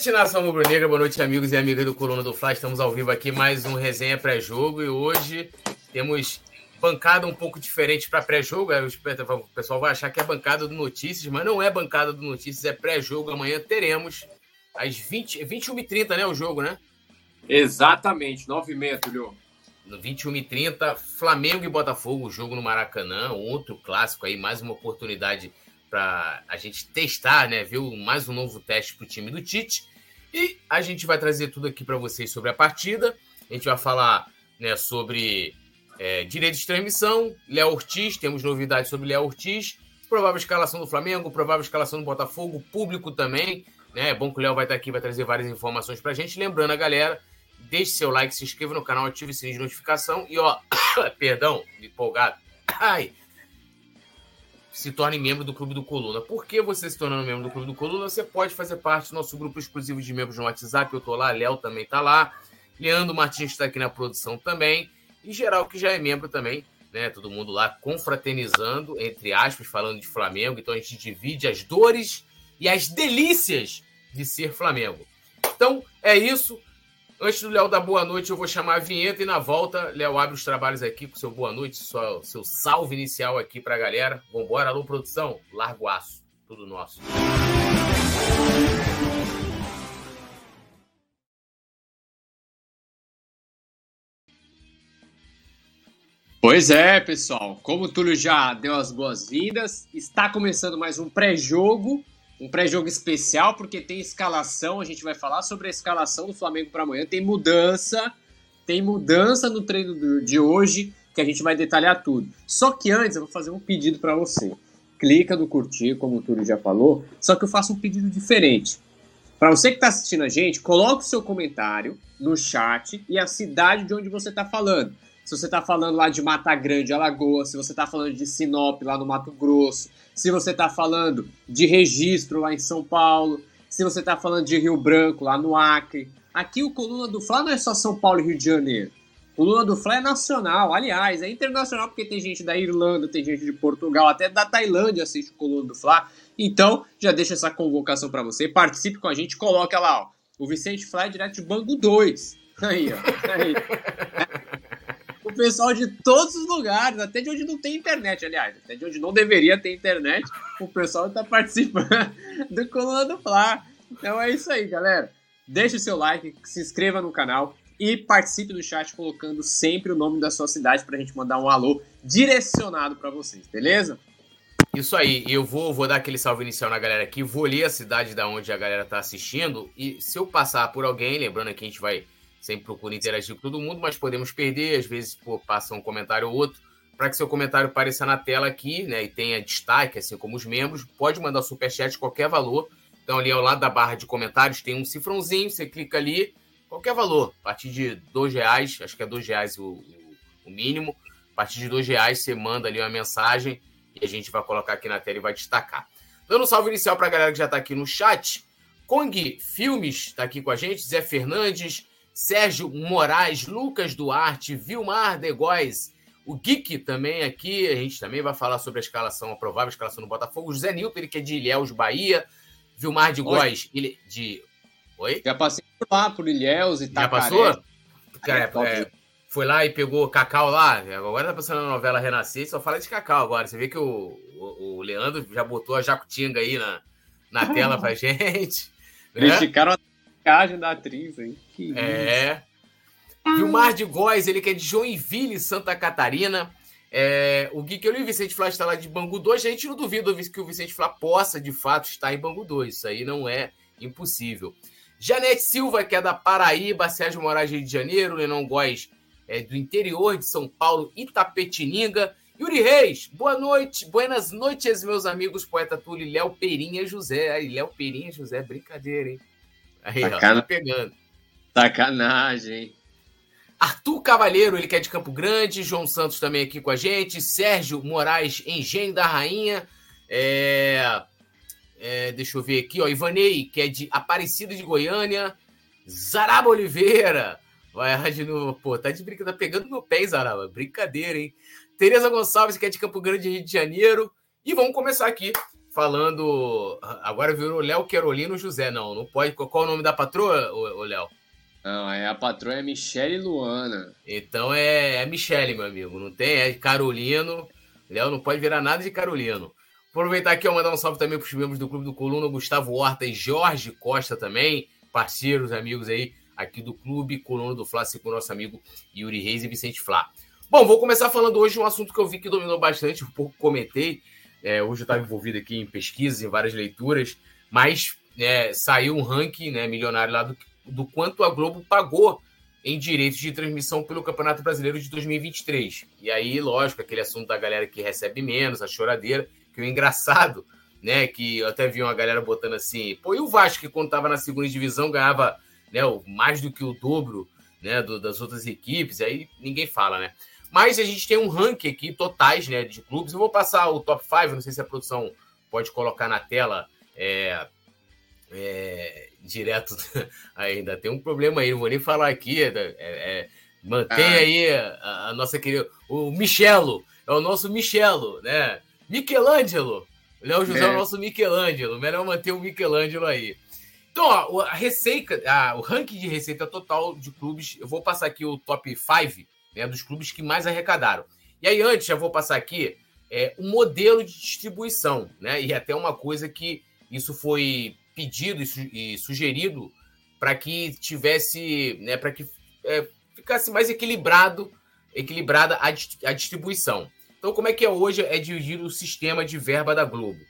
noite, nação rubro-negra. Boa noite, amigos e amigas do Coluna do Fla. Estamos ao vivo aqui mais um resenha pré-jogo e hoje temos bancada um pouco diferente para pré-jogo. O pessoal vai achar que é bancada do Notícias, mas não é bancada do Notícias, é pré-jogo. Amanhã teremos às 20, 21h30, né? O jogo, né? Exatamente, 9h30, Tulio. No 21h30, Flamengo e Botafogo, jogo no Maracanã, outro clássico aí, mais uma oportunidade para a gente testar, né? Viu mais um novo teste para o time do Tite. E a gente vai trazer tudo aqui para vocês sobre a partida. A gente vai falar né, sobre é, direito de transmissão, Léo Ortiz, temos novidades sobre Léo Ortiz, provável escalação do Flamengo, provável escalação do Botafogo, público também. Né? É bom que o Léo vai estar aqui, vai trazer várias informações para a gente. Lembrando a galera, deixe seu like, se inscreva no canal, ative o sininho de notificação e ó, perdão, empolgado. Ai, se torne membro do Clube do Coluna. Por que você se tornando membro do Clube do Coluna? Você pode fazer parte do nosso grupo exclusivo de membros no WhatsApp. Eu tô lá, Léo também tá lá. Leandro Martins está aqui na produção também. E geral que já é membro também, né? Todo mundo lá confraternizando, entre aspas, falando de Flamengo. Então a gente divide as dores e as delícias de ser Flamengo. Então é isso. Antes do Léo dar boa noite, eu vou chamar a vinheta e na volta, Léo abre os trabalhos aqui com seu boa noite, seu, seu salve inicial aqui pra galera. Vambora, alô, produção, largo aço, tudo nosso. Pois é, pessoal. Como o Túlio já deu as boas-vindas, está começando mais um pré-jogo um pré-jogo especial, porque tem escalação. A gente vai falar sobre a escalação do Flamengo para amanhã. Tem mudança, tem mudança no treino de hoje, que a gente vai detalhar tudo. Só que antes eu vou fazer um pedido para você. Clica no curtir, como o Túlio já falou, só que eu faço um pedido diferente. Para você que está assistindo a gente, coloque o seu comentário no chat e a cidade de onde você está falando se você está falando lá de Mata Grande, Alagoas, se você está falando de Sinop, lá no Mato Grosso, se você está falando de Registro, lá em São Paulo, se você está falando de Rio Branco, lá no Acre. Aqui o Coluna do Fla não é só São Paulo e Rio de Janeiro. O Coluna do Fla é nacional, aliás, é internacional porque tem gente da Irlanda, tem gente de Portugal, até da Tailândia assiste o Coluna do Fla. Então, já deixa essa convocação para você, participe com a gente, coloca lá, ó, o Vicente Fly é direto de Bangu 2. Aí, ó. Aí. o pessoal de todos os lugares, até de onde não tem internet, aliás, até de onde não deveria ter internet, o pessoal está participando do Coluna do Fla. Então é isso aí, galera. Deixe o seu like, se inscreva no canal e participe do chat colocando sempre o nome da sua cidade para a gente mandar um alô direcionado para vocês, beleza? Isso aí, eu vou, vou dar aquele salve inicial na galera aqui, vou ler a cidade da onde a galera tá assistindo e se eu passar por alguém, lembrando que a gente vai sempre procura interagir com todo mundo, mas podemos perder, às vezes pô, passa um comentário ou outro. Para que seu comentário apareça na tela aqui, né, e tenha destaque, assim como os membros, pode mandar superchat qualquer valor. Então, ali ao lado da barra de comentários tem um cifrãozinho, você clica ali, qualquer valor, a partir de dois reais, acho que é dois reais o, o, o mínimo. A partir de dois reais você manda ali uma mensagem e a gente vai colocar aqui na tela e vai destacar. Dando um salve inicial para a galera que já está aqui no chat. Kong Filmes está aqui com a gente, Zé Fernandes, Sérgio Moraes, Lucas Duarte, Vilmar Degóis, o Geek também aqui, a gente também vai falar sobre a escalação, a provável escalação do Botafogo. José Nilton, ele que é de Ilhéus, Bahia. Vilmar de Góis, ele de. Oi? Já passei por lá, por Ilhéus e tal. Já passou? Cara, é, é, foi lá e pegou cacau lá. Agora tá passando a novela Renascer, só fala de cacau agora. Você vê que o, o, o Leandro já botou a Jacutinga aí na, na tela pra gente. Eles né? ficaram maquiagem da atriz, hein? Que é. Vilmar de Góes, ele que é de Joinville, Santa Catarina. É, o Gui que eu li o Vicente Flá está lá de Bangu 2. A gente não duvida que o Vicente Flá possa, de fato, estar em Bangu 2. Isso aí não é impossível. Janete Silva, que é da Paraíba, Sérgio Moraes, Rio de Janeiro, Lenon Góes, é do interior de São Paulo, Itapetininga. Yuri Reis, boa noite, buenas noites, meus amigos, poeta Túlio Léo Perinha José. Aí, Léo Perinha José, brincadeira, hein? Aí, ó, tá pegando. Sacanagem. Arthur Cavalheiro, ele que é de Campo Grande. João Santos também aqui com a gente. Sérgio Moraes, Engenho da Rainha. É... É, deixa eu ver aqui, ó. Ivanei, que é de Aparecida de Goiânia. Zaraba Oliveira. Vai de novo. Pô, tá de brincadeira. Tá pegando meu pé, Zaraba. Brincadeira, hein? Tereza Gonçalves, que é de Campo Grande, Rio de Janeiro. E vamos começar aqui falando. Agora virou Léo Querolino José. Não, não pode. Qual é o nome da patroa, o Léo? Não, é a patroa é Michele Luana. Então é, é Michele, meu amigo. Não tem, é Carolino. Léo não pode virar nada de Carolino. Aproveitar aqui, eu mandar um salve também para os membros do Clube do Coluna, Gustavo Horta e Jorge Costa também, parceiros, amigos aí aqui do Clube Coluna do Flá, com o nosso amigo Yuri Reis e Vicente Flá. Bom, vou começar falando hoje um assunto que eu vi que dominou bastante, um pouco comentei. É, hoje eu estava envolvido aqui em pesquisas, em várias leituras, mas é, saiu um ranking né, milionário lá do, do quanto a Globo pagou em direitos de transmissão pelo Campeonato Brasileiro de 2023. E aí, lógico, aquele assunto da galera que recebe menos, a choradeira, que o engraçado, né, que eu até vi uma galera botando assim, pô, e o Vasco que quando estava na segunda divisão ganhava, né, mais do que o dobro, né, do, das outras equipes, aí ninguém fala, né? Mas a gente tem um ranking aqui, totais, né, de clubes. Eu vou passar o top 5, não sei se a produção pode colocar na tela, é, é, direto. ainda tem um problema aí, não vou nem falar aqui. É, é, é mantém ah. aí a, a, nossa querida. O Michelo, é o nosso Michelo, né? Michelangelo. O Léo José é. o nosso Michelangelo. Melhor manter o Michelangelo aí. Então, ó, a receita, a, o ranking de receita total de clubes, eu vou passar aqui o top 5 né, dos clubes que mais arrecadaram. E aí, antes, já vou passar aqui é, um modelo de distribuição, né? E até uma coisa que isso foi pedido e, e sugerido para que tivesse, né, para que é, ficasse mais equilibrado, equilibrada a, a distribuição. Então, como é que é hoje? É dividido o sistema de verba da Globo.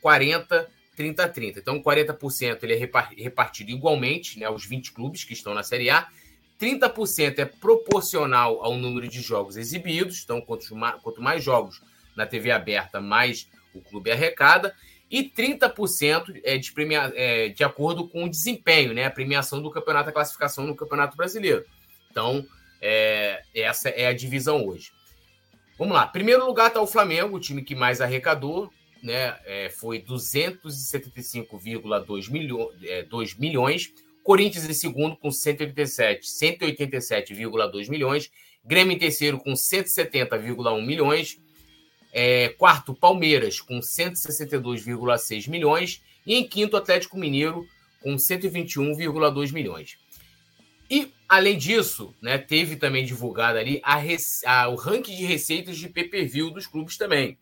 40, 30, 30. Então, 40% ele é repartido igualmente, né, aos 20 clubes que estão na Série A. 30% é proporcional ao número de jogos exibidos. Então, quanto mais, quanto mais jogos na TV aberta, mais o clube arrecada e 30% é de, premia, é, de acordo com o desempenho, né? A premiação do campeonato, a classificação no Campeonato Brasileiro. Então, é, essa é a divisão hoje. Vamos lá. Primeiro lugar está o Flamengo, o time que mais arrecadou, né? É, foi 275,2 milho, é, milhões. Corinthians em segundo com 187, 187,2 milhões. Grêmio em terceiro com 170,1 milhões. É, quarto, Palmeiras, com 162,6 milhões. E em quinto, Atlético Mineiro, com 121,2 milhões. E, além disso, né, teve também divulgado ali a, a, o ranking de receitas de pay-per-view dos clubes também.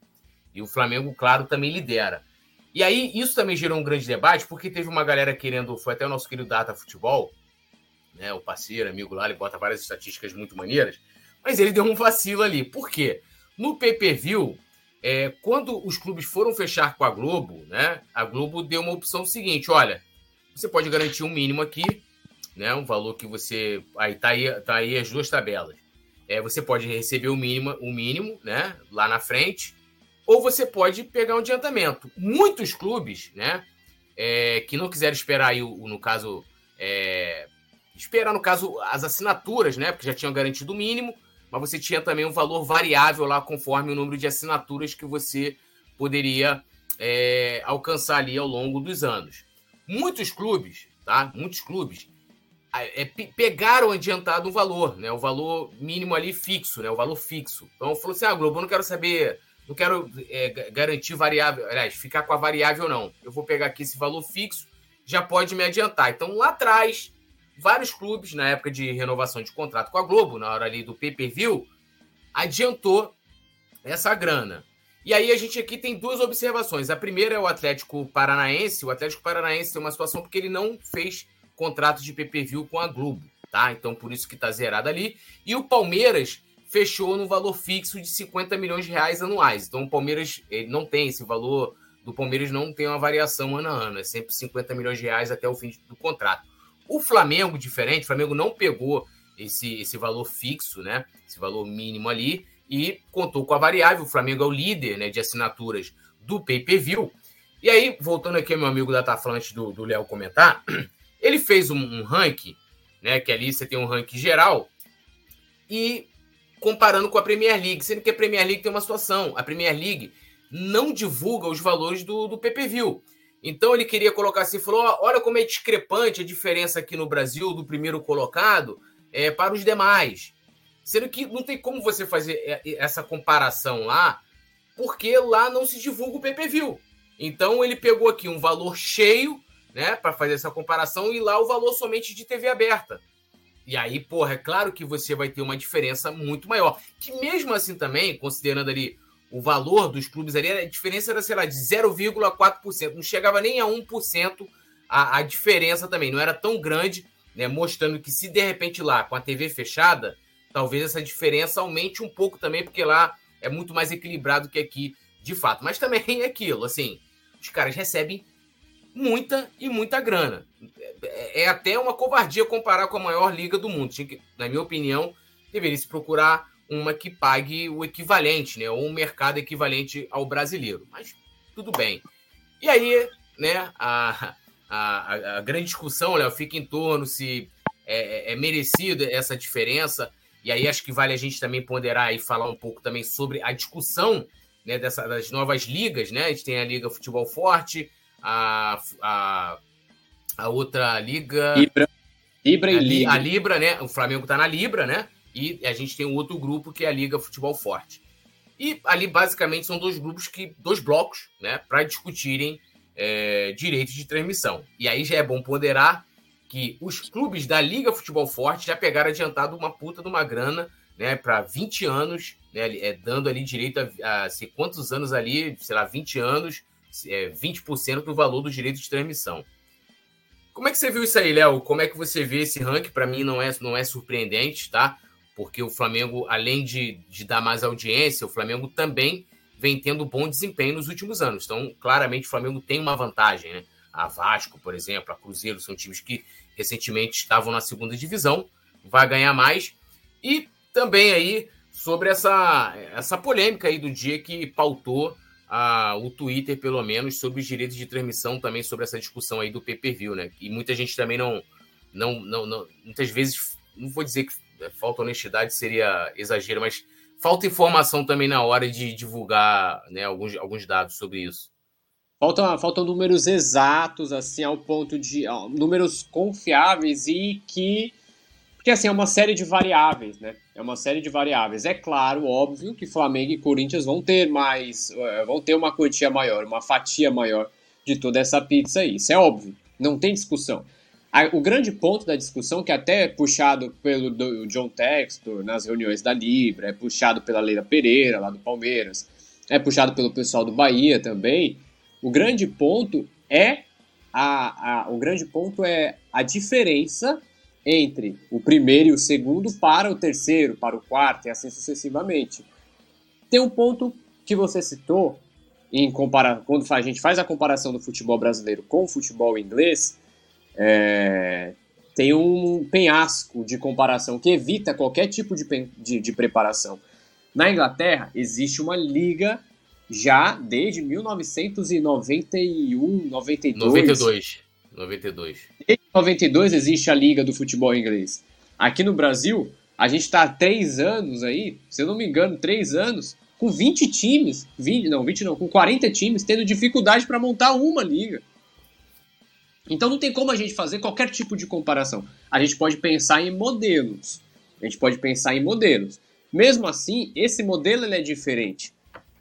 E o Flamengo, claro, também lidera. E aí, isso também gerou um grande debate, porque teve uma galera querendo, foi até o nosso querido Data Futebol, né, o parceiro, amigo lá, ele bota várias estatísticas muito maneiras, mas ele deu um vacilo ali. Por quê? No pay-per-view, é, quando os clubes foram fechar com a Globo, né, a Globo deu uma opção seguinte: olha, você pode garantir um mínimo aqui, né, um valor que você. Aí tá aí, tá aí as duas tabelas. É, você pode receber o mínimo, o mínimo, né, lá na frente, ou você pode pegar um adiantamento. Muitos clubes, né, é, que não quiseram esperar aí, no caso, é, esperar no caso as assinaturas, né, porque já tinham garantido o mínimo mas você tinha também um valor variável lá conforme o número de assinaturas que você poderia é, alcançar ali ao longo dos anos. Muitos clubes, tá? Muitos clubes é, pegaram adiantado um valor, né? O valor mínimo ali fixo, né? O valor fixo. Então falou assim: ah, Globo, eu não quero saber, não quero é, garantir variável, aliás, ficar com a variável, não. Eu vou pegar aqui esse valor fixo, já pode me adiantar. Então lá atrás vários clubes, na época de renovação de contrato com a Globo, na hora ali do pay-per-view, adiantou essa grana. E aí a gente aqui tem duas observações. A primeira é o Atlético Paranaense. O Atlético Paranaense tem uma situação porque ele não fez contrato de pay-per-view com a Globo, tá? Então por isso que tá zerado ali. E o Palmeiras fechou no valor fixo de 50 milhões de reais anuais. Então o Palmeiras ele não tem esse valor do Palmeiras não tem uma variação ano a ano, é sempre 50 milhões de reais até o fim do contrato. O Flamengo, diferente, o Flamengo não pegou esse, esse valor fixo, né? Esse valor mínimo ali, e contou com a variável. O Flamengo é o líder né, de assinaturas do pay-per-view. E aí, voltando aqui ao meu amigo Dataflante do Léo comentar, ele fez um, um ranking, né? Que ali você tem um ranking geral, e comparando com a Premier League, sendo que a Premier League tem uma situação. A Premier League não divulga os valores do, do pay-per-view. Então ele queria colocar assim, falou: olha como é discrepante a diferença aqui no Brasil do primeiro colocado é, para os demais. Sendo que não tem como você fazer essa comparação lá, porque lá não se divulga o PPV. Então ele pegou aqui um valor cheio, né, para fazer essa comparação e lá o valor somente de TV aberta. E aí, porra, é claro que você vai ter uma diferença muito maior. Que mesmo assim também, considerando ali o valor dos clubes ali, a diferença era, sei lá, de 0,4%. Não chegava nem a 1% a, a diferença também. Não era tão grande, né? Mostrando que se de repente lá, com a TV fechada, talvez essa diferença aumente um pouco também, porque lá é muito mais equilibrado que aqui, de fato. Mas também é aquilo, assim, os caras recebem muita e muita grana. É, é até uma covardia comparar com a maior liga do mundo. Que, na minha opinião, deveria se procurar uma que pague o equivalente, né? Ou um mercado equivalente ao brasileiro. Mas tudo bem. E aí, né, a, a, a grande discussão, Léo, fica em torno se é, é, é merecida essa diferença. E aí acho que vale a gente também ponderar e falar um pouco também sobre a discussão né, dessa, das novas ligas, né? A gente tem a Liga Futebol Forte, a, a, a outra liga. Libra. Libra e a, Liga. A Libra, né? O Flamengo está na Libra, né? E a gente tem um outro grupo que é a Liga Futebol Forte. E ali basicamente são dois grupos que, dois blocos, né, para discutirem é, direitos de transmissão. E aí já é bom ponderar que os clubes da Liga Futebol Forte já pegaram adiantado uma puta de uma grana, né, para 20 anos, né, é, dando ali direito a, a sei quantos anos ali, sei lá, 20 anos, é, 20% do valor do direito de transmissão. Como é que você viu isso aí, Léo? Como é que você vê esse ranking? Para mim não é, não é surpreendente, tá? porque o Flamengo, além de, de dar mais audiência, o Flamengo também vem tendo bom desempenho nos últimos anos. Então, claramente, o Flamengo tem uma vantagem. Né? A Vasco, por exemplo, a Cruzeiro são times que recentemente estavam na segunda divisão, vai ganhar mais. E também aí sobre essa, essa polêmica aí do dia que pautou a, o Twitter, pelo menos, sobre os direitos de transmissão, também sobre essa discussão aí do pay-per-view, né? E muita gente também não, não, não, não muitas vezes, não vou dizer que é, falta honestidade seria exagero, mas falta informação também na hora de divulgar né, alguns, alguns dados sobre isso. Faltam, faltam números exatos, assim, ao ponto de. Ó, números confiáveis e que. Porque, assim, é uma série de variáveis, né? É uma série de variáveis. É claro, óbvio, que Flamengo e Corinthians vão ter mais. É, vão ter uma quantia maior, uma fatia maior de toda essa pizza aí. Isso é óbvio. Não tem discussão o grande ponto da discussão, que até é puxado pelo John Textor nas reuniões da Libra, é puxado pela Leila Pereira, lá do Palmeiras, é puxado pelo pessoal do Bahia também, o grande ponto é a, a, o grande ponto é a diferença entre o primeiro e o segundo para o terceiro, para o quarto e assim sucessivamente. Tem um ponto que você citou em compara quando a gente faz a comparação do futebol brasileiro com o futebol inglês, é, tem um penhasco de comparação que evita qualquer tipo de, de, de preparação. Na Inglaterra, existe uma liga já desde 1991, 92. 92. 92. Desde 92 existe a liga do futebol inglês. Aqui no Brasil, a gente está há três anos aí, se eu não me engano, três anos, com 20 times, 20, não, 20 não, com 40 times, tendo dificuldade para montar uma liga. Então não tem como a gente fazer qualquer tipo de comparação. A gente pode pensar em modelos. A gente pode pensar em modelos. Mesmo assim, esse modelo é diferente.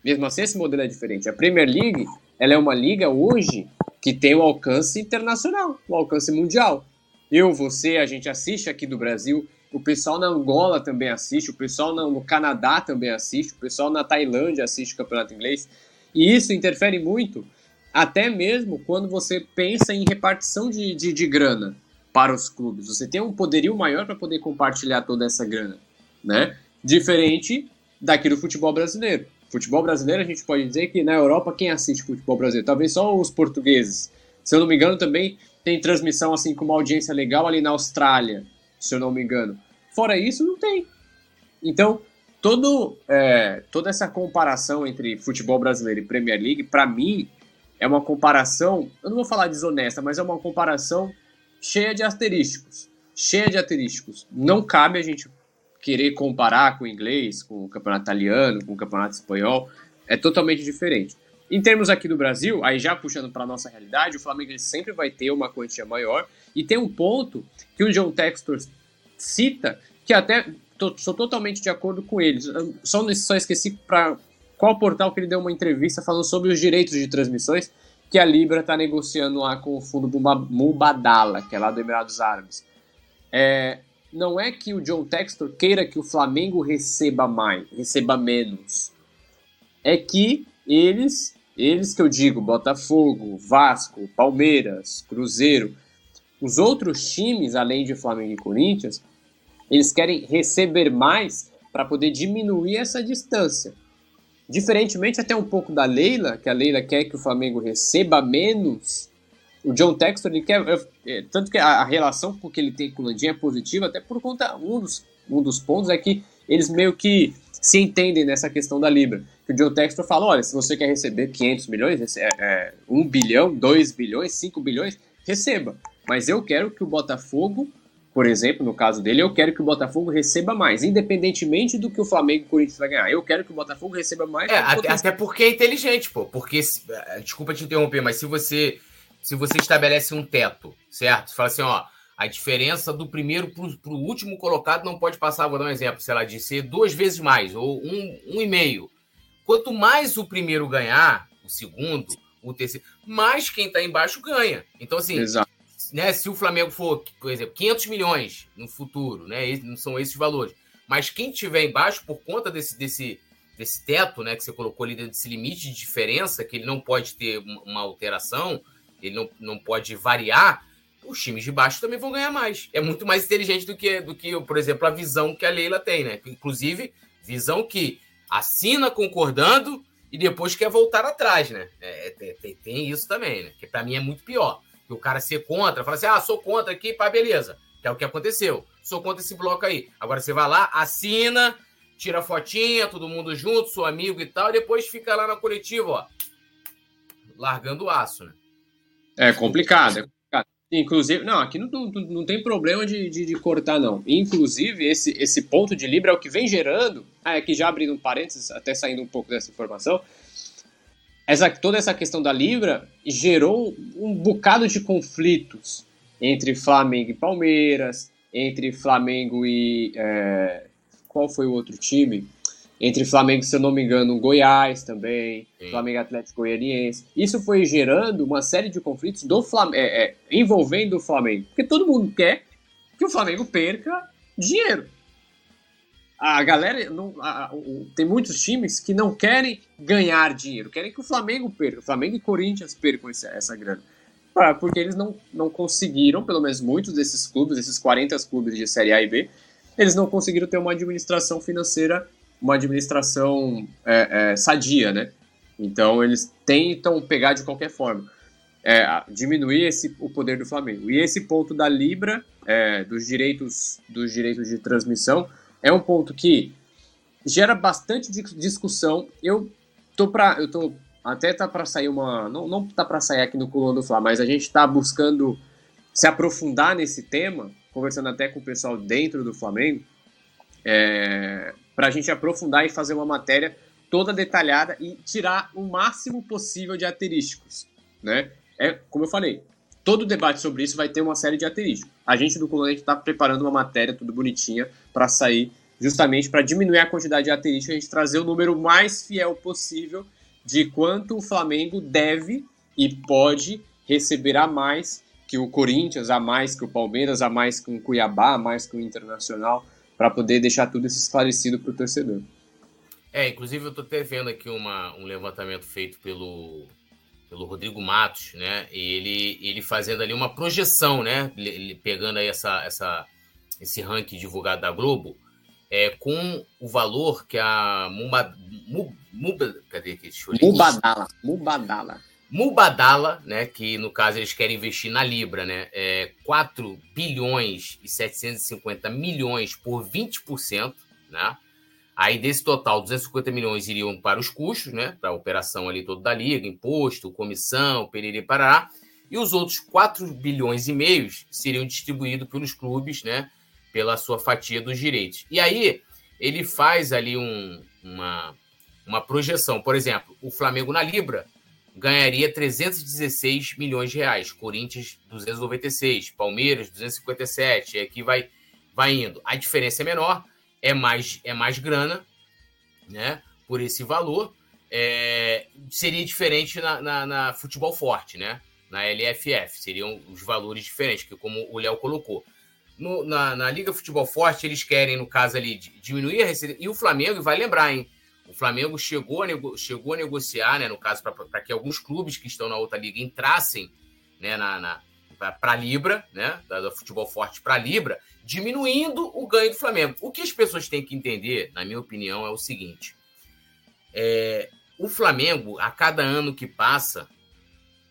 Mesmo assim, esse modelo é diferente. A Premier League ela é uma liga hoje que tem o um alcance internacional, o um alcance mundial. Eu, você, a gente assiste aqui do Brasil, o pessoal na Angola também assiste, o pessoal no Canadá também assiste, o pessoal na Tailândia assiste o campeonato inglês. E isso interfere muito até mesmo quando você pensa em repartição de, de, de grana para os clubes. Você tem um poderio maior para poder compartilhar toda essa grana, né? Diferente daqui do futebol brasileiro. Futebol brasileiro, a gente pode dizer que na Europa quem assiste futebol brasileiro? Talvez só os portugueses. Se eu não me engano, também tem transmissão assim com uma audiência legal ali na Austrália, se eu não me engano. Fora isso, não tem. Então, todo, é, toda essa comparação entre futebol brasileiro e Premier League, para mim, é uma comparação, eu não vou falar desonesta, mas é uma comparação cheia de asterísticos. Cheia de asterísticos. Não cabe a gente querer comparar com o inglês, com o campeonato italiano, com o campeonato espanhol. É totalmente diferente. Em termos aqui do Brasil, aí já puxando para nossa realidade, o Flamengo ele sempre vai ter uma quantia maior. E tem um ponto que o John Textor cita, que até tô, sou totalmente de acordo com ele. Só, só esqueci para qual portal que ele deu uma entrevista falando sobre os direitos de transmissões, que a Libra está negociando lá com o fundo Mubadala, que é lá do Emirados Árabes. É, não é que o John Textor queira que o Flamengo receba mais, receba menos. É que eles, eles que eu digo, Botafogo, Vasco, Palmeiras, Cruzeiro, os outros times, além de Flamengo e Corinthians, eles querem receber mais para poder diminuir essa distância. Diferentemente até um pouco da Leila, que a Leila quer que o Flamengo receba menos, o John Textor ele quer. É, tanto que a, a relação que ele tem com o Landim é positiva, até por conta. Um dos, um dos pontos é que eles meio que se entendem nessa questão da Libra. Que o John Textor fala: olha, se você quer receber 500 milhões, é, é, 1 bilhão, 2 bilhões, 5 bilhões, receba. Mas eu quero que o Botafogo por exemplo, no caso dele, eu quero que o Botafogo receba mais, independentemente do que o Flamengo e o Corinthians vai ganhar. Eu quero que o Botafogo receba mais. É, até, até, porque é inteligente, pô. Porque, é, desculpa te interromper, mas se você se você estabelece um teto, certo? Você fala assim, ó, a diferença do primeiro para o último colocado não pode passar, vou dar um exemplo, sei lá, de ser duas vezes mais, ou um, um e meio. Quanto mais o primeiro ganhar, o segundo, o terceiro, mais quem está embaixo ganha. Então, assim, Exato né, se o Flamengo for, por exemplo, 500 milhões no futuro, né, não são esses valores, mas quem tiver embaixo por conta desse, desse, desse teto, né, que você colocou ali desse limite de diferença, que ele não pode ter uma alteração, ele não, não pode variar, os times de baixo também vão ganhar mais. É muito mais inteligente do que, do que, por exemplo, a visão que a Leila tem, né? Inclusive, visão que assina concordando e depois quer voltar atrás, né? É, é tem, tem, isso também, né? Que para mim é muito pior que o cara ser contra, fala assim: ah, sou contra aqui, pá, beleza. Que é o que aconteceu. Sou contra esse bloco aí. Agora você vai lá, assina, tira fotinha, todo mundo junto, seu amigo e tal, e depois fica lá na coletiva, ó, largando o aço, né? É complicado, é complicado. Inclusive, não, aqui não, não, não tem problema de, de, de, cortar, não. Inclusive, esse, esse ponto de Libra é o que vem gerando. Ah, aqui é já abrindo um parênteses, até saindo um pouco dessa informação essa, toda essa questão da Libra gerou um bocado de conflitos entre Flamengo e Palmeiras, entre Flamengo e. É, qual foi o outro time? Entre Flamengo, se eu não me engano, Goiás também, Sim. Flamengo Atlético Goianiense. Isso foi gerando uma série de conflitos do Flamengo, é, é, envolvendo o Flamengo. Porque todo mundo quer que o Flamengo perca dinheiro a galera não, a, o, tem muitos times que não querem ganhar dinheiro, querem que o Flamengo perca, o Flamengo e Corinthians percam essa, essa grana. Porque eles não, não conseguiram, pelo menos muitos desses clubes, esses 40 clubes de Série A e B, eles não conseguiram ter uma administração financeira, uma administração é, é, sadia, né? Então eles tentam pegar de qualquer forma. É, diminuir esse, o poder do Flamengo. E esse ponto da Libra, é, dos direitos dos direitos de transmissão, é um ponto que gera bastante discussão. Eu tô para eu tô até tá para sair uma não não tá para sair aqui no Coluna do Fla, mas a gente está buscando se aprofundar nesse tema, conversando até com o pessoal dentro do Flamengo, é, para a gente aprofundar e fazer uma matéria toda detalhada e tirar o máximo possível de aterísticos, né? É como eu falei, todo debate sobre isso vai ter uma série de aterísticos. A gente do Coluna está preparando uma matéria tudo bonitinha para sair, justamente para diminuir a quantidade de aterísticos, a gente trazer o número mais fiel possível de quanto o Flamengo deve e pode receber a mais que o Corinthians, a mais que o Palmeiras, a mais que o Cuiabá, a mais que o Internacional, para poder deixar tudo isso esclarecido para o torcedor. É, inclusive eu estou até vendo aqui uma, um levantamento feito pelo pelo Rodrigo Matos, né? Ele, ele fazendo ali uma projeção, né? Ele pegando aí essa, essa, esse ranking divulgado da Globo, é, com o valor que a? Mubadala. Mubadala. Mubadala, né? Que no caso eles querem investir na Libra, né? É 4 bilhões e 750 milhões por 20%, né? Aí, desse total, 250 milhões iriam para os custos, né? Para a operação ali toda da Liga, imposto, comissão, periri parará. E os outros 4 bilhões e meios seriam distribuídos pelos clubes, né? Pela sua fatia dos direitos. E aí, ele faz ali um, uma, uma projeção. Por exemplo, o Flamengo na Libra ganharia 316 milhões de reais. Corinthians, 296. Palmeiras, 257. E aqui vai, vai indo. A diferença é menor é mais, é mais grana, né? Por esse valor. é, seria diferente na, na, na, futebol forte, né? Na LFF, seriam os valores diferentes, que como o Léo colocou. No, na, na, Liga Futebol Forte, eles querem, no caso ali, diminuir a receita. E o Flamengo, vai lembrar, hein? O Flamengo chegou a, nego, chegou a negociar, né, no caso, para que alguns clubes que estão na outra liga entrassem né, na, na para a Libra, né, da, do futebol forte para a Libra, diminuindo o ganho do Flamengo. O que as pessoas têm que entender, na minha opinião, é o seguinte: é, o Flamengo, a cada ano que passa,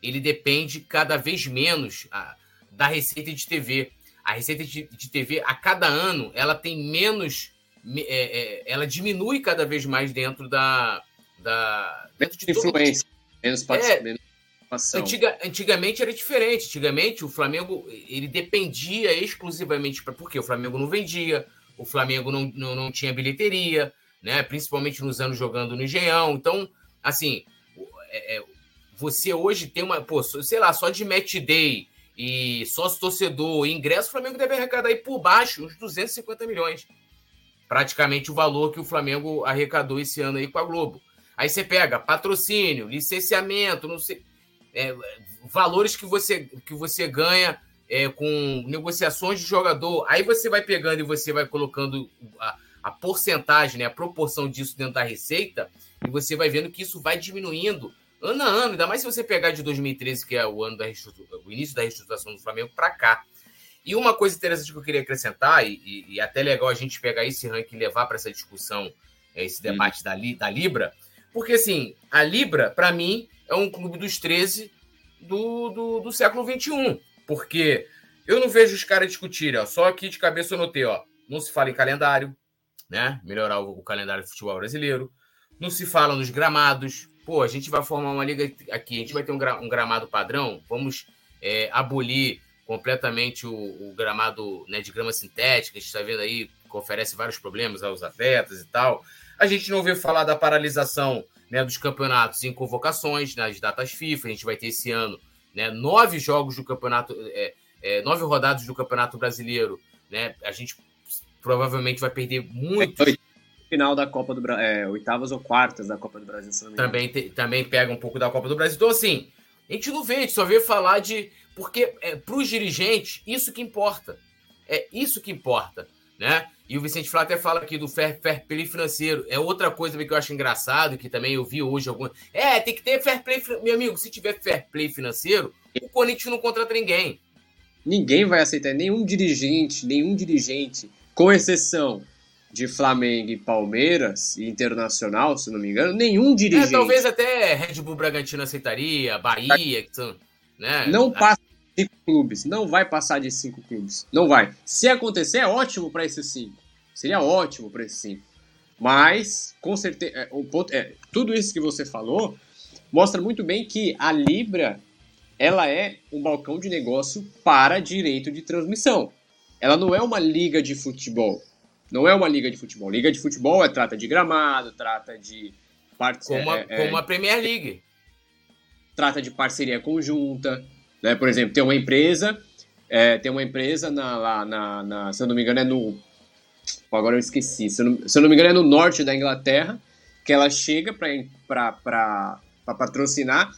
ele depende cada vez menos a, da receita de TV. A receita de, de, TV, a cada ano, ela tem menos. É, é, ela diminui cada vez mais dentro da. da dentro de influência. Menos, é, menos Antiga, antigamente era diferente. Antigamente o Flamengo ele dependia exclusivamente para porque o Flamengo não vendia, o Flamengo não, não, não, tinha bilheteria, né? Principalmente nos anos jogando no Engenhão. Então, assim, é, é, você hoje tem uma, pô, sei lá, só de match day e sócio torcedor, ingresso, o Flamengo deve arrecadar aí por baixo uns 250 milhões. Praticamente o valor que o Flamengo arrecadou esse ano aí com a Globo. Aí você pega patrocínio, licenciamento, não sei é, valores que você, que você ganha é, com negociações de jogador. Aí você vai pegando e você vai colocando a, a porcentagem, né, a proporção disso dentro da receita, e você vai vendo que isso vai diminuindo ano a ano, ainda mais se você pegar de 2013, que é o ano da o início da reestruturação do Flamengo, para cá. E uma coisa interessante que eu queria acrescentar, e, e, e até legal a gente pegar esse ranking e levar para essa discussão, é, esse debate da, da Libra, porque assim, a Libra, para mim, é um clube dos 13 do, do, do século XXI. Porque eu não vejo os caras discutirem, ó, só aqui de cabeça eu notei, ó, não se fala em calendário, né? Melhorar o, o calendário do futebol brasileiro. Não se fala nos gramados. Pô, a gente vai formar uma liga aqui, a gente vai ter um, gra, um gramado padrão, vamos é, abolir completamente o, o gramado né, de grama sintética, a gente está vendo aí que oferece vários problemas aos atletas e tal. A gente não ouviu falar da paralisação né, dos campeonatos em convocações, nas datas FIFA. A gente vai ter esse ano né, nove jogos do campeonato, é, é, nove rodadas do Campeonato Brasileiro. Né? A gente provavelmente vai perder muito. Final da Copa do Brasil, é, oitavas ou quartas da Copa do Brasil. também, te, também pega um pouco da Copa do Brasil. Então, assim, a gente não vê, a gente só vê falar de. Porque é, para os dirigentes, isso que importa. É isso que importa. Né? E o Vicente Flá até fala aqui do fair, fair play financeiro. É outra coisa que eu acho engraçado, que também eu vi hoje alguma. É, tem que ter fair play. Meu amigo, se tiver fair play financeiro, o Corinthians não contrata ninguém. Ninguém vai aceitar, nenhum dirigente, nenhum dirigente, com exceção de Flamengo e Palmeiras e Internacional, se não me engano, nenhum é, dirigente. É, talvez até Red Bull Bragantino aceitaria, Bahia, que são, né? Não passa cinco clubes. Não vai passar de cinco clubes. Não vai. Se acontecer, é ótimo para esses cinco. Seria ótimo para esses cinco. Mas, com certeza, é, ponto, é, tudo isso que você falou mostra muito bem que a Libra ela é um balcão de negócio para direito de transmissão. Ela não é uma liga de futebol. Não é uma liga de futebol. Liga de futebol é trata de gramado, trata de como, a, é, como a Premier League. Trata de parceria conjunta, né? Por exemplo, tem uma empresa, é, tem uma empresa na, lá na, na, se eu não me engano é no, agora eu esqueci, se eu não, se eu não me engano é no norte da Inglaterra, que ela chega para patrocinar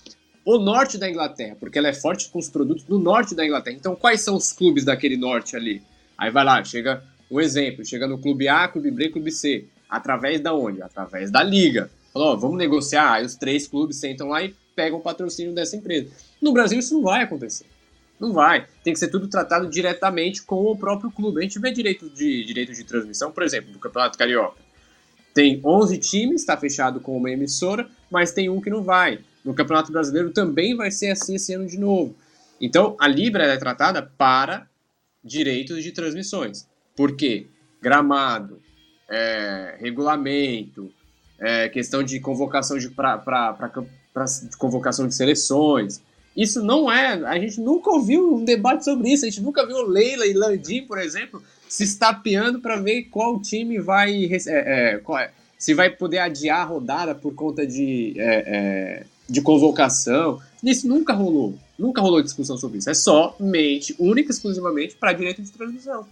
o norte da Inglaterra, porque ela é forte com os produtos do norte da Inglaterra. Então, quais são os clubes daquele norte ali? Aí vai lá, chega um exemplo, chega no clube A, clube B, clube C. Através da onde? Através da liga. Falou, vamos negociar. Aí os três clubes sentam lá e pegam o patrocínio dessa empresa. No Brasil isso não vai acontecer. Não vai. Tem que ser tudo tratado diretamente com o próprio clube. A gente vê direito de, direito de transmissão, por exemplo, do Campeonato Carioca. Tem 11 times, está fechado com uma emissora, mas tem um que não vai. No Campeonato Brasileiro também vai ser assim esse ano de novo. Então, a Libra é tratada para direitos de transmissões. Por quê? Gramado, é, regulamento, é, questão de convocação de, para convocação de seleções, isso não é. A gente nunca ouviu um debate sobre isso. A gente nunca viu Leila e Landim, por exemplo, se estapeando para ver qual time vai. É, é, é, se vai poder adiar a rodada por conta de, é, é, de convocação. Isso nunca rolou. Nunca rolou discussão sobre isso. É somente, única e exclusivamente para direito de transmissão.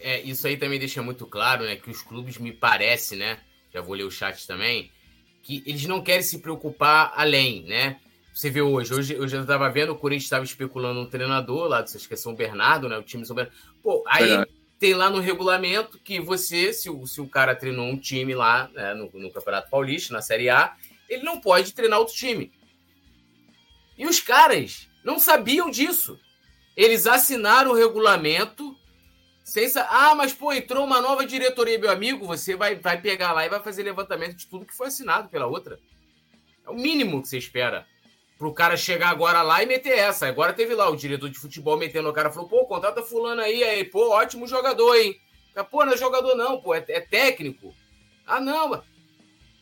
É, isso aí também deixa muito claro, né? Que os clubes me parece, né? Já vou ler o chat também que eles não querem se preocupar além, né? Você vê hoje, hoje eu já estava vendo, o Corinthians estava especulando um treinador lá, acho que é São Bernardo, né? O time São Bernardo. Pô, aí Verdade. tem lá no regulamento que você, se o, se o cara treinou um time lá né, no, no Campeonato Paulista, na Série A, ele não pode treinar outro time. E os caras não sabiam disso. Eles assinaram o regulamento sem Ah, mas pô, entrou uma nova diretoria, meu amigo. Você vai, vai pegar lá e vai fazer levantamento de tudo que foi assinado pela outra. É o mínimo que você espera. Pro cara chegar agora lá e meter essa. Agora teve lá o diretor de futebol metendo o cara falou: pô, contrata fulano aí, aí, pô, ótimo jogador, hein? Pô, não é jogador, não, pô, é, é técnico. Ah, não,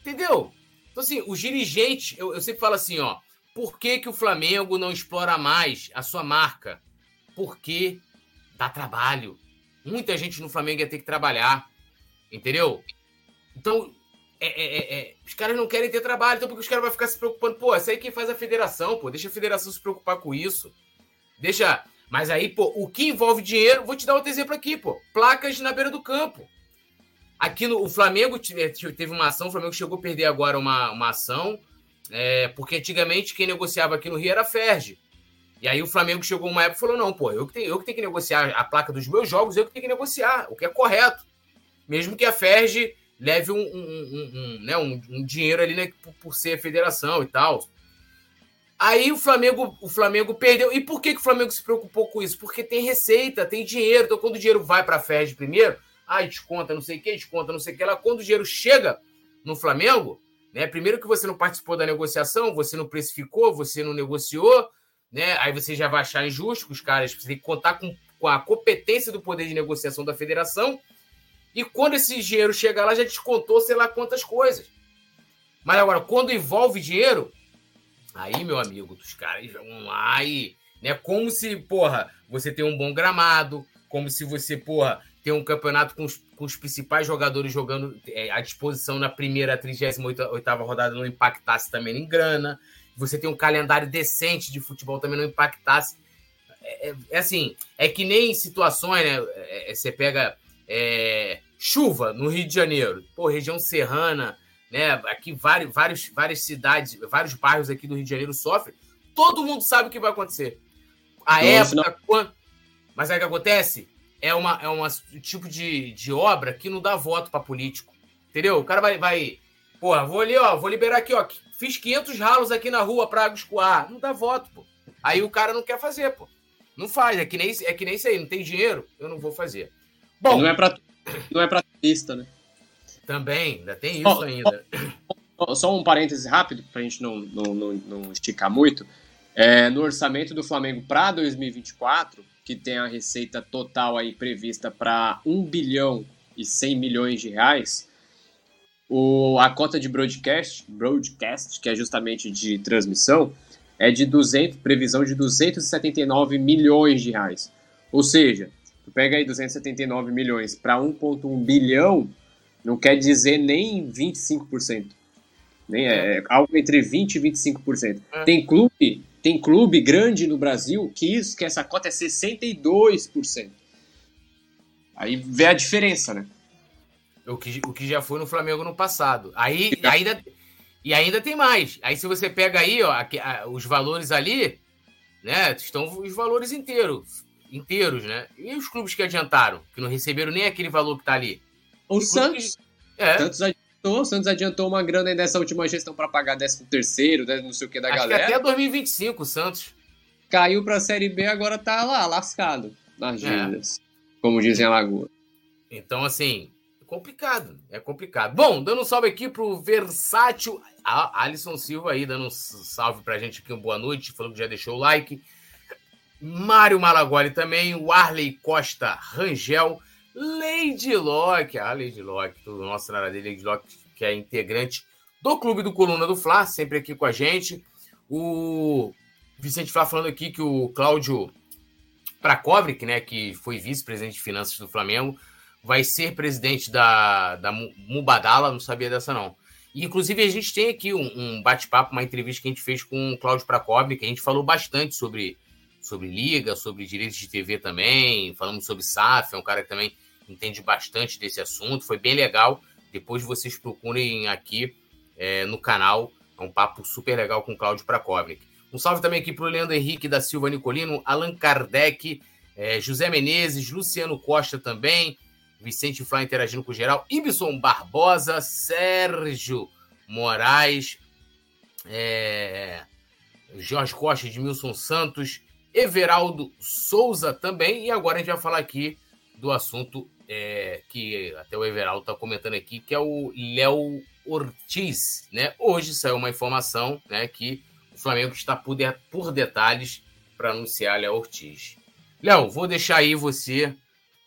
entendeu? Então, assim, os dirigentes, eu, eu sempre falo assim, ó, por que, que o Flamengo não explora mais a sua marca? Porque dá trabalho. Muita gente no Flamengo ia ter que trabalhar. Entendeu? Então, é, é, é, é os caras não querem ter trabalho, então porque os caras vão ficar se preocupando. Pô, essa aí quem faz a federação, pô. Deixa a federação se preocupar com isso. Deixa. Mas aí, pô, o que envolve dinheiro, vou te dar outro exemplo aqui, pô. Placas na beira do campo. Aqui no o Flamengo teve uma ação, o Flamengo chegou a perder agora uma, uma ação é, porque antigamente quem negociava aqui no Rio era a Ferge. E aí o Flamengo chegou uma época e falou: não, pô, eu que, tenho, eu que tenho que negociar a placa dos meus jogos, eu que tenho que negociar, o que é correto. Mesmo que a Ferge leve um, um, um, né, um, dinheiro ali né, por, por ser a federação e tal. Aí o Flamengo, o Flamengo perdeu. E por que, que o Flamengo se preocupou com isso? Porque tem receita, tem dinheiro. Então, quando o dinheiro vai para a Ferge primeiro, ah, desconta, não sei o que, desconta, não sei o que lá. Quando o dinheiro chega no Flamengo, né? Primeiro que você não participou da negociação, você não precificou, você não negociou, né? Aí você já vai achar injusto os caras têm que contar com, com a competência do poder de negociação da federação. E quando esse dinheiro chegar lá, já descontou sei lá quantas coisas. Mas agora, quando envolve dinheiro, aí, meu amigo, os caras vão lá e. Né, como se, porra, você tem um bom gramado, como se você, porra, ter um campeonato com os, com os principais jogadores jogando é, à disposição na primeira 38 rodada não impactasse também em grana. Você tem um calendário decente de futebol também não impactasse. É, é, é assim, é que nem situações, né? É, é, você pega chuva no Rio de Janeiro, pô, região serrana, né? Aqui vários, vários, várias cidades, vários bairros aqui do Rio de Janeiro sofrem. Todo mundo sabe o que vai acontecer. A época, quando... mas aí o que acontece? é uma é um tipo de, de obra que não dá voto para político. Entendeu? O cara vai, vai. Porra, vou ali, ó, vou liberar aqui, ó. Fiz 500 ralos aqui na rua para água escoar. Não dá voto, pô. Aí o cara não quer fazer, pô. Não faz. É que nem, é que nem isso aí. Não tem dinheiro, eu não vou fazer. Bom. Não é para não é pra turista, né? Também, ainda tem isso oh, ainda. Oh, só um parêntese rápido, pra gente não, não, não, não esticar muito. É, no orçamento do Flamengo para 2024, que tem a receita total aí prevista para 1 bilhão e 100 milhões de reais, o, a cota de broadcast, broadcast, que é justamente de transmissão, é de 200, previsão de 279 milhões de reais. Ou seja, tu pega aí 279 milhões para 1,1 bilhão, não quer dizer nem 25%. Nem é, é algo entre 20% e 25%. É. Tem clube tem clube grande no Brasil que isso, que essa cota é 62%. Aí vê a diferença, né? O que, o que já foi no Flamengo no passado. Aí e ainda, e ainda tem mais. Aí se você pega aí, ó, os valores ali, né? Estão os valores inteiros, inteiros, né? E os clubes que adiantaram, que não receberam nem aquele valor que tá ali. O Santos. Que, é. Santos adiantou, o Santos adiantou uma grana aí dessa última gestão para pagar 13 terceiro, né, não sei o que da Acho galera. Que até 2025 o Santos. Caiu para a Série B, agora tá lá, lascado nas é. dívidas, é. como dizem a Lagoa. Então, assim, é complicado, é complicado. Bom, dando um salve aqui pro Versátil, a Alisson Silva aí, dando um salve pra gente aqui, uma boa noite, falou que já deixou o like. Mário Malagoli também, o Arley Costa Rangel, Lady Locke, a Lady Locke, tudo nosso na dele, Lady Locke, que é integrante do Clube do Coluna do Fla, sempre aqui com a gente. O Vicente Flá falando aqui que o Cláudio Prakovic, né, que foi vice-presidente de finanças do Flamengo, vai ser presidente da, da Mubadala, não sabia dessa não. E, inclusive, a gente tem aqui um, um bate-papo, uma entrevista que a gente fez com o Cláudio Prakovic, a gente falou bastante sobre, sobre liga, sobre direitos de TV também, falamos sobre SAF, é um cara que também entende bastante desse assunto, foi bem legal. Depois vocês procurem aqui é, no canal. É um papo super legal com o Cláudio Prakovnik. Um salve também aqui para o Leandro Henrique da Silva Nicolino, Allan Kardec, é, José Menezes, Luciano Costa também, Vicente Flá interagindo com o geral, Ibson Barbosa, Sérgio Moraes, é, Jorge Costa, Edmilson Santos, Everaldo Souza também. E agora a gente vai falar aqui do assunto é, que até o Everaldo está comentando aqui, que é o Léo Ortiz. Né? Hoje saiu uma informação né, que o Flamengo está por, de, por detalhes para anunciar Léo Ortiz. Léo, vou deixar aí você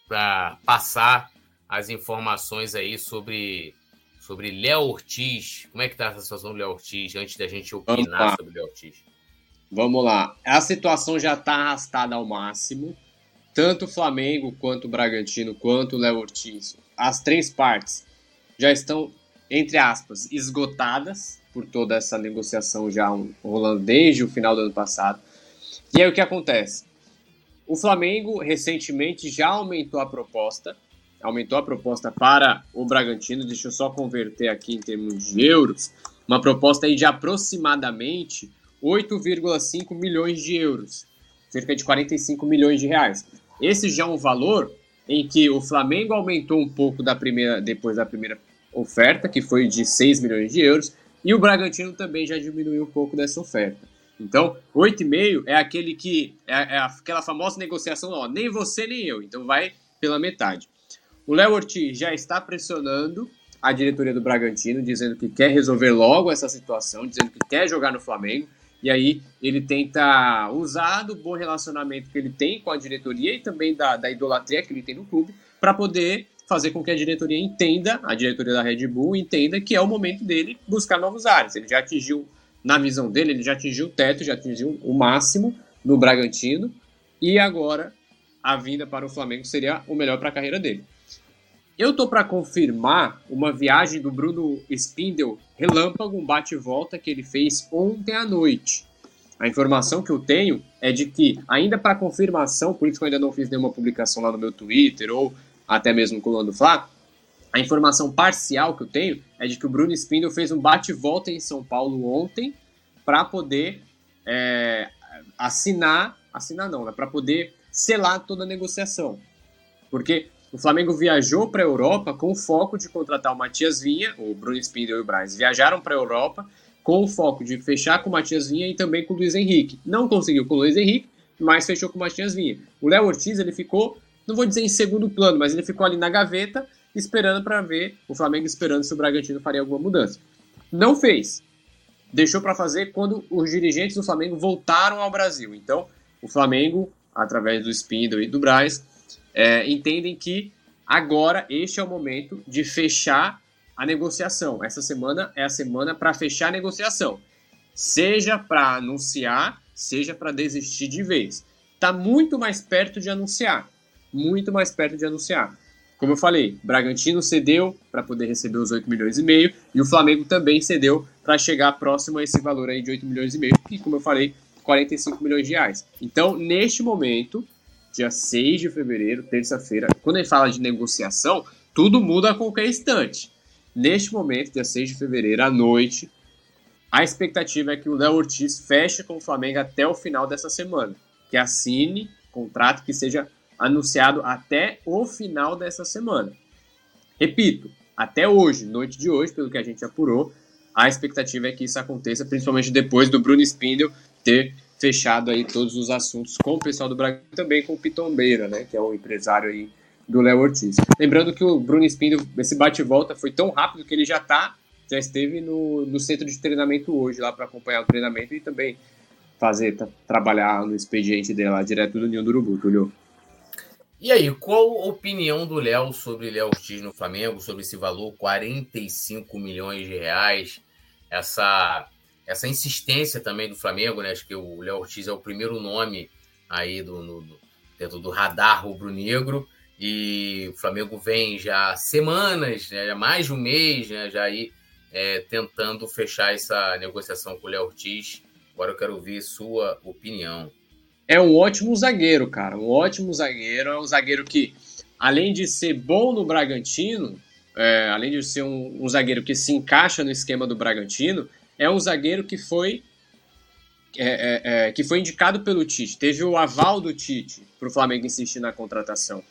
para passar as informações aí sobre sobre Léo Ortiz. Como é que tá a situação do Léo Ortiz antes da gente opinar sobre Léo Ortiz? Vamos lá. A situação já está arrastada ao máximo. Tanto o Flamengo, quanto o Bragantino, quanto o Léo Ortiz, as três partes já estão, entre aspas, esgotadas por toda essa negociação já rolando desde o final do ano passado. E aí o que acontece? O Flamengo recentemente já aumentou a proposta, aumentou a proposta para o Bragantino, deixa eu só converter aqui em termos de euros, uma proposta aí de aproximadamente 8,5 milhões de euros, cerca de 45 milhões de reais. Esse já é um valor em que o Flamengo aumentou um pouco da primeira, depois da primeira oferta, que foi de 6 milhões de euros, e o Bragantino também já diminuiu um pouco dessa oferta. Então, 8,5 é aquele que é, é aquela famosa negociação, ó, nem você nem eu, então vai pela metade. O Léo Ortiz já está pressionando a diretoria do Bragantino, dizendo que quer resolver logo essa situação, dizendo que quer jogar no Flamengo. E aí ele tenta usar do bom relacionamento que ele tem com a diretoria e também da, da idolatria que ele tem no clube para poder fazer com que a diretoria entenda, a diretoria da Red Bull entenda que é o momento dele buscar novos ares. Ele já atingiu, na visão dele, ele já atingiu o teto, já atingiu o máximo no Bragantino e agora a vinda para o Flamengo seria o melhor para a carreira dele. Eu tô para confirmar uma viagem do Bruno Spindel relâmpago, um bate-volta que ele fez ontem à noite. A informação que eu tenho é de que, ainda para confirmação, por isso que eu ainda não fiz nenhuma publicação lá no meu Twitter ou até mesmo com o Lando Flá, a informação parcial que eu tenho é de que o Bruno Spindel fez um bate-volta em São Paulo ontem para poder é, assinar, assinar não, né, para poder selar toda a negociação. Porque o Flamengo viajou para a Europa com o foco de contratar o Matias Vinha, o Bruno Spindel e o Braz viajaram para a Europa com o foco de fechar com o Matias Vinha e também com o Luiz Henrique. Não conseguiu com o Luiz Henrique, mas fechou com o Matias Vinha. O Léo Ortiz ele ficou, não vou dizer em segundo plano, mas ele ficou ali na gaveta esperando para ver o Flamengo esperando se o Bragantino faria alguma mudança. Não fez. Deixou para fazer quando os dirigentes do Flamengo voltaram ao Brasil. Então, o Flamengo, através do Spindle e do Braz, é, entendem que agora este é o momento de fechar a negociação. Essa semana é a semana para fechar a negociação, seja para anunciar, seja para desistir de vez. Está muito mais perto de anunciar, muito mais perto de anunciar. Como eu falei, Bragantino cedeu para poder receber os 8 milhões e meio e o Flamengo também cedeu para chegar próximo a esse valor aí de 8 milhões e meio, que como eu falei, 45 milhões de reais. Então, neste momento, dia 6 de fevereiro, terça-feira. Quando ele fala de negociação, tudo muda a qualquer instante. Neste momento, dia 6 de fevereiro, à noite, a expectativa é que o Léo Ortiz feche com o Flamengo até o final dessa semana. Que assine contrato que seja anunciado até o final dessa semana. Repito, até hoje, noite de hoje, pelo que a gente apurou, a expectativa é que isso aconteça, principalmente depois do Bruno Spindel ter fechado aí todos os assuntos com o pessoal do Brasil e também com o Pitombeira, né, que é o empresário aí do Léo Ortiz. Lembrando que o Bruno Spindle, esse bate-volta foi tão rápido que ele já tá, já esteve no, no centro de treinamento hoje lá para acompanhar o treinamento e também fazer, trabalhar no expediente dele lá, direto do Ninho do Urubu, Tulio. E aí, qual a opinião do Léo sobre Léo Ortiz no Flamengo, sobre esse valor, 45 milhões de reais, essa essa insistência também do Flamengo, né? Acho que o Léo Ortiz é o primeiro nome aí do, no, do, dentro do radar rubro-negro. E o Flamengo vem já semanas, né, já mais de um mês, né, já aí é, tentando fechar essa negociação com o Léo Ortiz. Agora eu quero ouvir sua opinião. É um ótimo zagueiro, cara. Um ótimo zagueiro. É um zagueiro que, além de ser bom no Bragantino, é, além de ser um, um, zagueiro que se encaixa no esquema do Bragantino, é um zagueiro que foi é, é, é que foi indicado pelo Tite, teve o aval do Tite para o Flamengo insistir na contratação.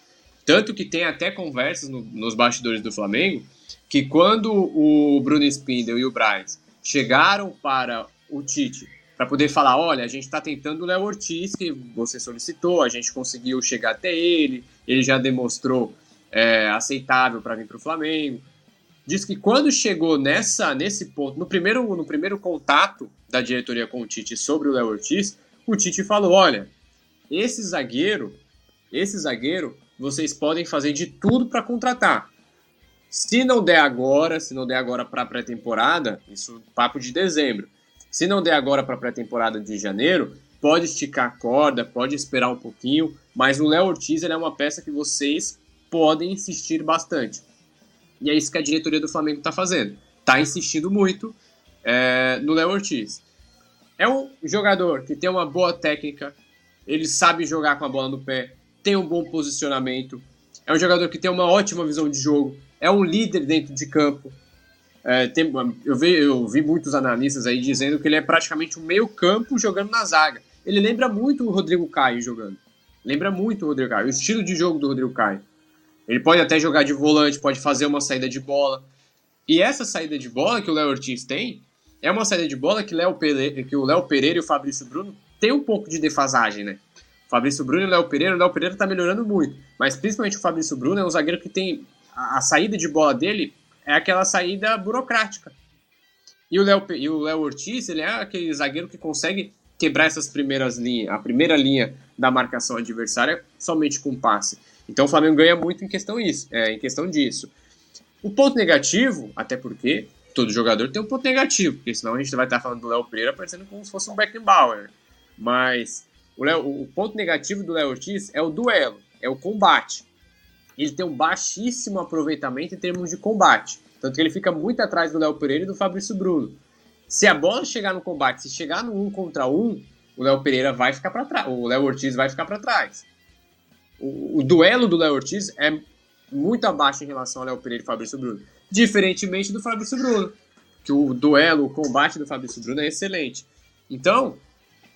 Tanto que tem até conversas no, nos bastidores do Flamengo que quando o Bruno Spindel e o Braz chegaram para o Tite para poder falar, olha, a gente está tentando o Léo Ortiz, que você solicitou, a gente conseguiu chegar até ele, ele já demonstrou é, aceitável para vir para o Flamengo. Diz que quando chegou nessa nesse ponto, no primeiro, no primeiro contato da diretoria com o Tite sobre o Léo Ortiz, o Tite falou: olha, esse zagueiro, esse zagueiro, vocês podem fazer de tudo para contratar. Se não der agora, se não der agora para pré-temporada, isso papo de dezembro. Se não der agora para pré-temporada de janeiro, pode esticar a corda, pode esperar um pouquinho, mas o Léo Ortiz é uma peça que vocês podem insistir bastante. E é isso que a diretoria do Flamengo está fazendo. Está insistindo muito é, no Léo Ortiz. É um jogador que tem uma boa técnica, ele sabe jogar com a bola no pé, tem um bom posicionamento, é um jogador que tem uma ótima visão de jogo, é um líder dentro de campo. É, tem, eu, vi, eu vi muitos analistas aí dizendo que ele é praticamente um meio campo jogando na zaga. Ele lembra muito o Rodrigo Caio jogando. Lembra muito o Rodrigo Caio, o estilo de jogo do Rodrigo Caio. Ele pode até jogar de volante, pode fazer uma saída de bola. E essa saída de bola que o Léo Ortiz tem é uma saída de bola que, Léo que o Léo Pereira e o Fabrício Bruno têm um pouco de defasagem, né? O Fabrício Bruno e Léo Pereira, o Léo Pereira tá melhorando muito, mas principalmente o Fabrício Bruno é um zagueiro que tem a, a saída de bola dele é aquela saída burocrática. E o Léo e o Léo Ortiz, ele é aquele zagueiro que consegue quebrar essas primeiras linhas, a primeira linha da marcação adversária somente com passe. Então o Flamengo ganha muito em questão, isso, é, em questão disso. O ponto negativo, até porque todo jogador tem um ponto negativo, porque senão a gente vai estar falando do Léo Pereira parecendo como se fosse um Beckenbauer. Mas o, o ponto negativo do Léo Ortiz é o duelo, é o combate. Ele tem um baixíssimo aproveitamento em termos de combate. Tanto que ele fica muito atrás do Léo Pereira e do Fabrício Bruno. Se a bola chegar no combate, se chegar no um contra um, o Léo Pereira vai ficar para trás, o Léo Ortiz vai ficar para trás o, o duelo do Léo Ortiz é muito abaixo em relação ao Léo Pereira e Fabrício Bruno. Diferentemente do Fabrício Bruno, que o duelo, o combate do Fabrício Bruno é excelente. Então,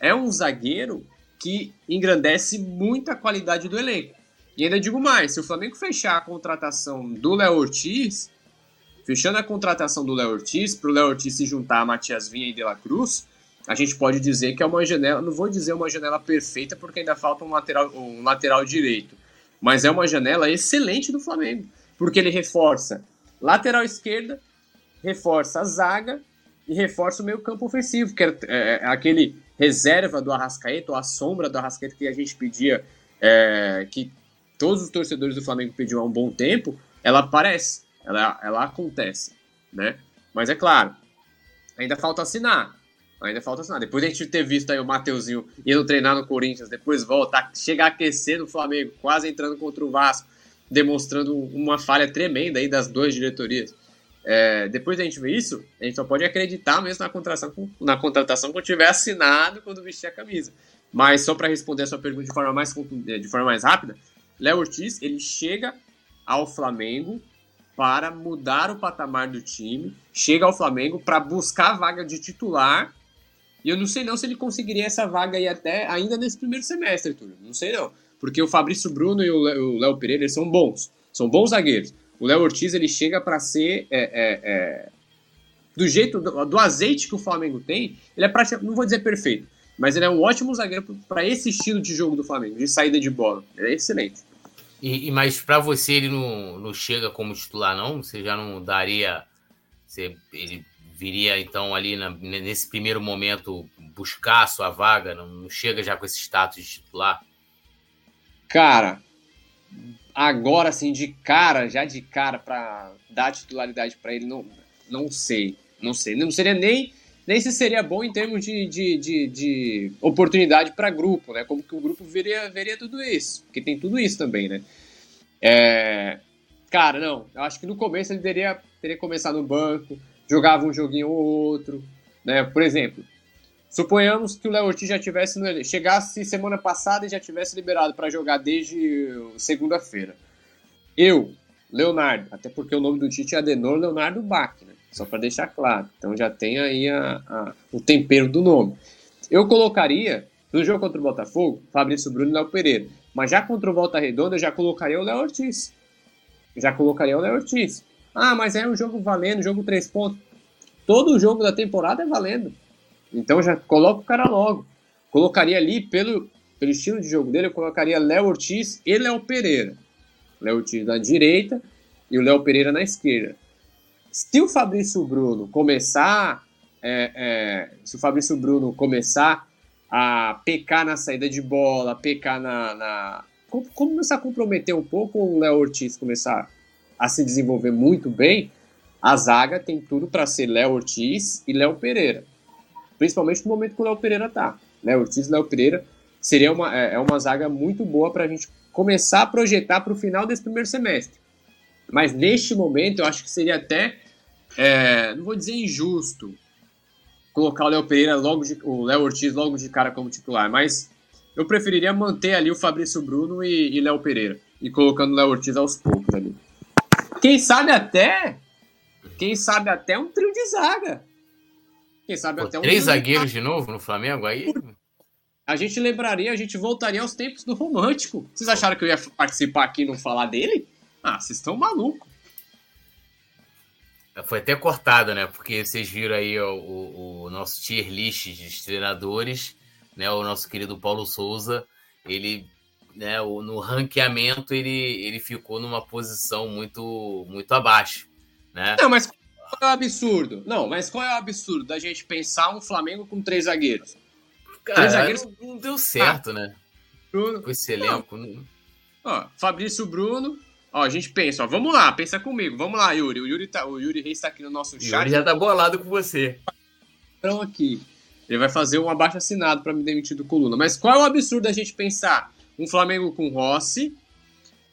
é um zagueiro que engrandece muito a qualidade do elenco. E ainda digo mais, se o Flamengo fechar a contratação do Léo Ortiz, fechando a contratação do Léo Ortiz, para o Léo Ortiz se juntar a Matias Vinha e De La Cruz, a gente pode dizer que é uma janela, não vou dizer uma janela perfeita porque ainda falta um lateral, um lateral direito, mas é uma janela excelente do Flamengo, porque ele reforça lateral esquerda, reforça a zaga e reforça o meio campo ofensivo, que é, é, aquele reserva do Arrascaeta, ou a sombra do Arrascaeta que a gente pedia, é, que todos os torcedores do Flamengo pediam há um bom tempo, ela aparece, ela, ela acontece, né? Mas é claro, ainda falta assinar. Ainda falta assinar. Depois de a gente ter visto aí o Mateuzinho indo treinar no Corinthians, depois volta, chega a aquecer no Flamengo, quase entrando contra o Vasco, demonstrando uma falha tremenda aí das duas diretorias. É, depois da gente ver isso, a gente só pode acreditar mesmo na contratação, na contratação quando tiver assinado quando vestir a camisa. Mas só para responder a sua pergunta de forma mais, de forma mais rápida, Léo Ortiz ele chega ao Flamengo para mudar o patamar do time, chega ao Flamengo para buscar a vaga de titular e eu não sei não se ele conseguiria essa vaga aí até ainda nesse primeiro semestre, Túlio. Não sei não. Porque o Fabrício Bruno e o Léo Pereira eles são bons. São bons zagueiros. O Léo Ortiz ele chega para ser. É, é, é, do jeito, do, do, azeite que o Flamengo tem, ele é praticamente. Não vou dizer perfeito, mas ele é um ótimo zagueiro para esse estilo de jogo do Flamengo, de saída de bola. Ele é excelente. E, e mas para você ele não, não chega como titular, não? Você já não daria. Você, ele viria então ali na, nesse primeiro momento buscar a sua vaga? Não, chega já com esse status de titular? Cara, agora assim de cara, já de cara para dar titularidade para ele, não, não sei, não sei, não seria nem nem se seria bom em termos de, de, de, de oportunidade para grupo, né? Como que o grupo veria, veria tudo isso, porque tem tudo isso também, né? É, cara, não, eu acho que no começo ele teria, teria começado no banco, jogava um joguinho ou outro, né? Por exemplo, suponhamos que o Léo Ortiz já tivesse no, chegasse semana passada e já tivesse liberado para jogar desde segunda-feira. Eu Leonardo, até porque o nome do Tite é Adenor Leonardo Bach, né? Só para deixar claro. Então já tem aí a, a, o tempero do nome. Eu colocaria, no jogo contra o Botafogo, Fabrício Bruno e Léo Pereira. Mas já contra o Volta Redonda, eu já colocaria o Léo Ortiz. Já colocaria o Léo Ortiz. Ah, mas é um jogo valendo, jogo três pontos. Todo jogo da temporada é valendo. Então já coloca o cara logo. Colocaria ali, pelo, pelo estilo de jogo dele, eu colocaria Léo Ortiz e Léo Pereira. Léo Ortiz na direita e o Léo Pereira na esquerda. Se o Fabrício Bruno começar, é, é, se o Fabrício Bruno começar a pecar na saída de bola, pecar na, na começar a comprometer um pouco o Léo Ortiz começar a se desenvolver muito bem, a zaga tem tudo para ser Léo Ortiz e Léo Pereira. Principalmente no momento que o Léo Pereira tá. Léo Ortiz e Léo Pereira seria uma, é, é uma zaga muito boa para a gente começar a projetar para o final desse primeiro semestre. Mas neste momento eu acho que seria até, é, não vou dizer injusto, colocar o Léo Pereira logo de, o Léo Ortiz logo de cara como titular, mas eu preferiria manter ali o Fabrício Bruno e, e Léo Pereira e colocando o Léo Ortiz aos poucos ali. Quem sabe até, quem sabe até um trio de zaga. Quem sabe Pô, até um três zagueiros de... de novo no Flamengo aí? A gente lembraria, a gente voltaria aos tempos do romântico. Vocês acharam que eu ia participar aqui e não falar dele? Ah, vocês estão malucos. Foi até cortado, né? Porque vocês viram aí o, o, o, nosso tier list de treinadores, né? O nosso querido Paulo Souza, ele, né? No ranqueamento ele, ele ficou numa posição muito muito abaixo, né? Não, mas qual é o absurdo? Não, mas qual é o absurdo da gente pensar um Flamengo com três zagueiros? Cara, três zagueiros não deu certo, ah, né? Bruno. Com esse elenco. Não. Ó, Fabrício Bruno, Ó, a gente pensa, ó, vamos lá, pensa comigo. Vamos lá, Yuri. O Yuri, tá, o Yuri Reis tá aqui no nosso chat. Yuri já tá bolado com você. Então aqui. Ele vai fazer um abaixo assinado para me demitir do coluna. Mas qual é o absurdo da gente pensar? Um Flamengo com Rossi,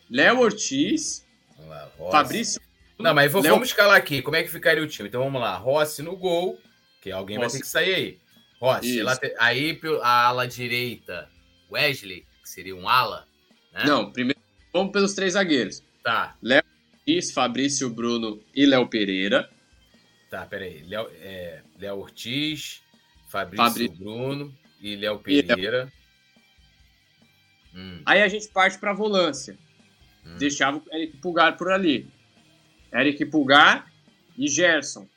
Léo Ortiz, lá, Fabrício. Não, mas vou, Léo... vamos escalar aqui. Como é que ficaria o time? Então vamos lá. Rossi no gol, que alguém Rossi. vai ter que sair aí. Rossi, aí a ala direita, Wesley, que seria um ala. Né? Não, primeiro vamos pelos três zagueiros. Tá. Léo Ortiz, Fabrício Bruno e Léo Pereira. Tá, peraí. Léo, é, Léo Ortiz, Fabrício Fabri... Bruno e Léo Pereira. E Hum. Aí a gente parte para volância. Hum. Deixava o Eric Pulgar por ali. Eric Pulgar e Gerson.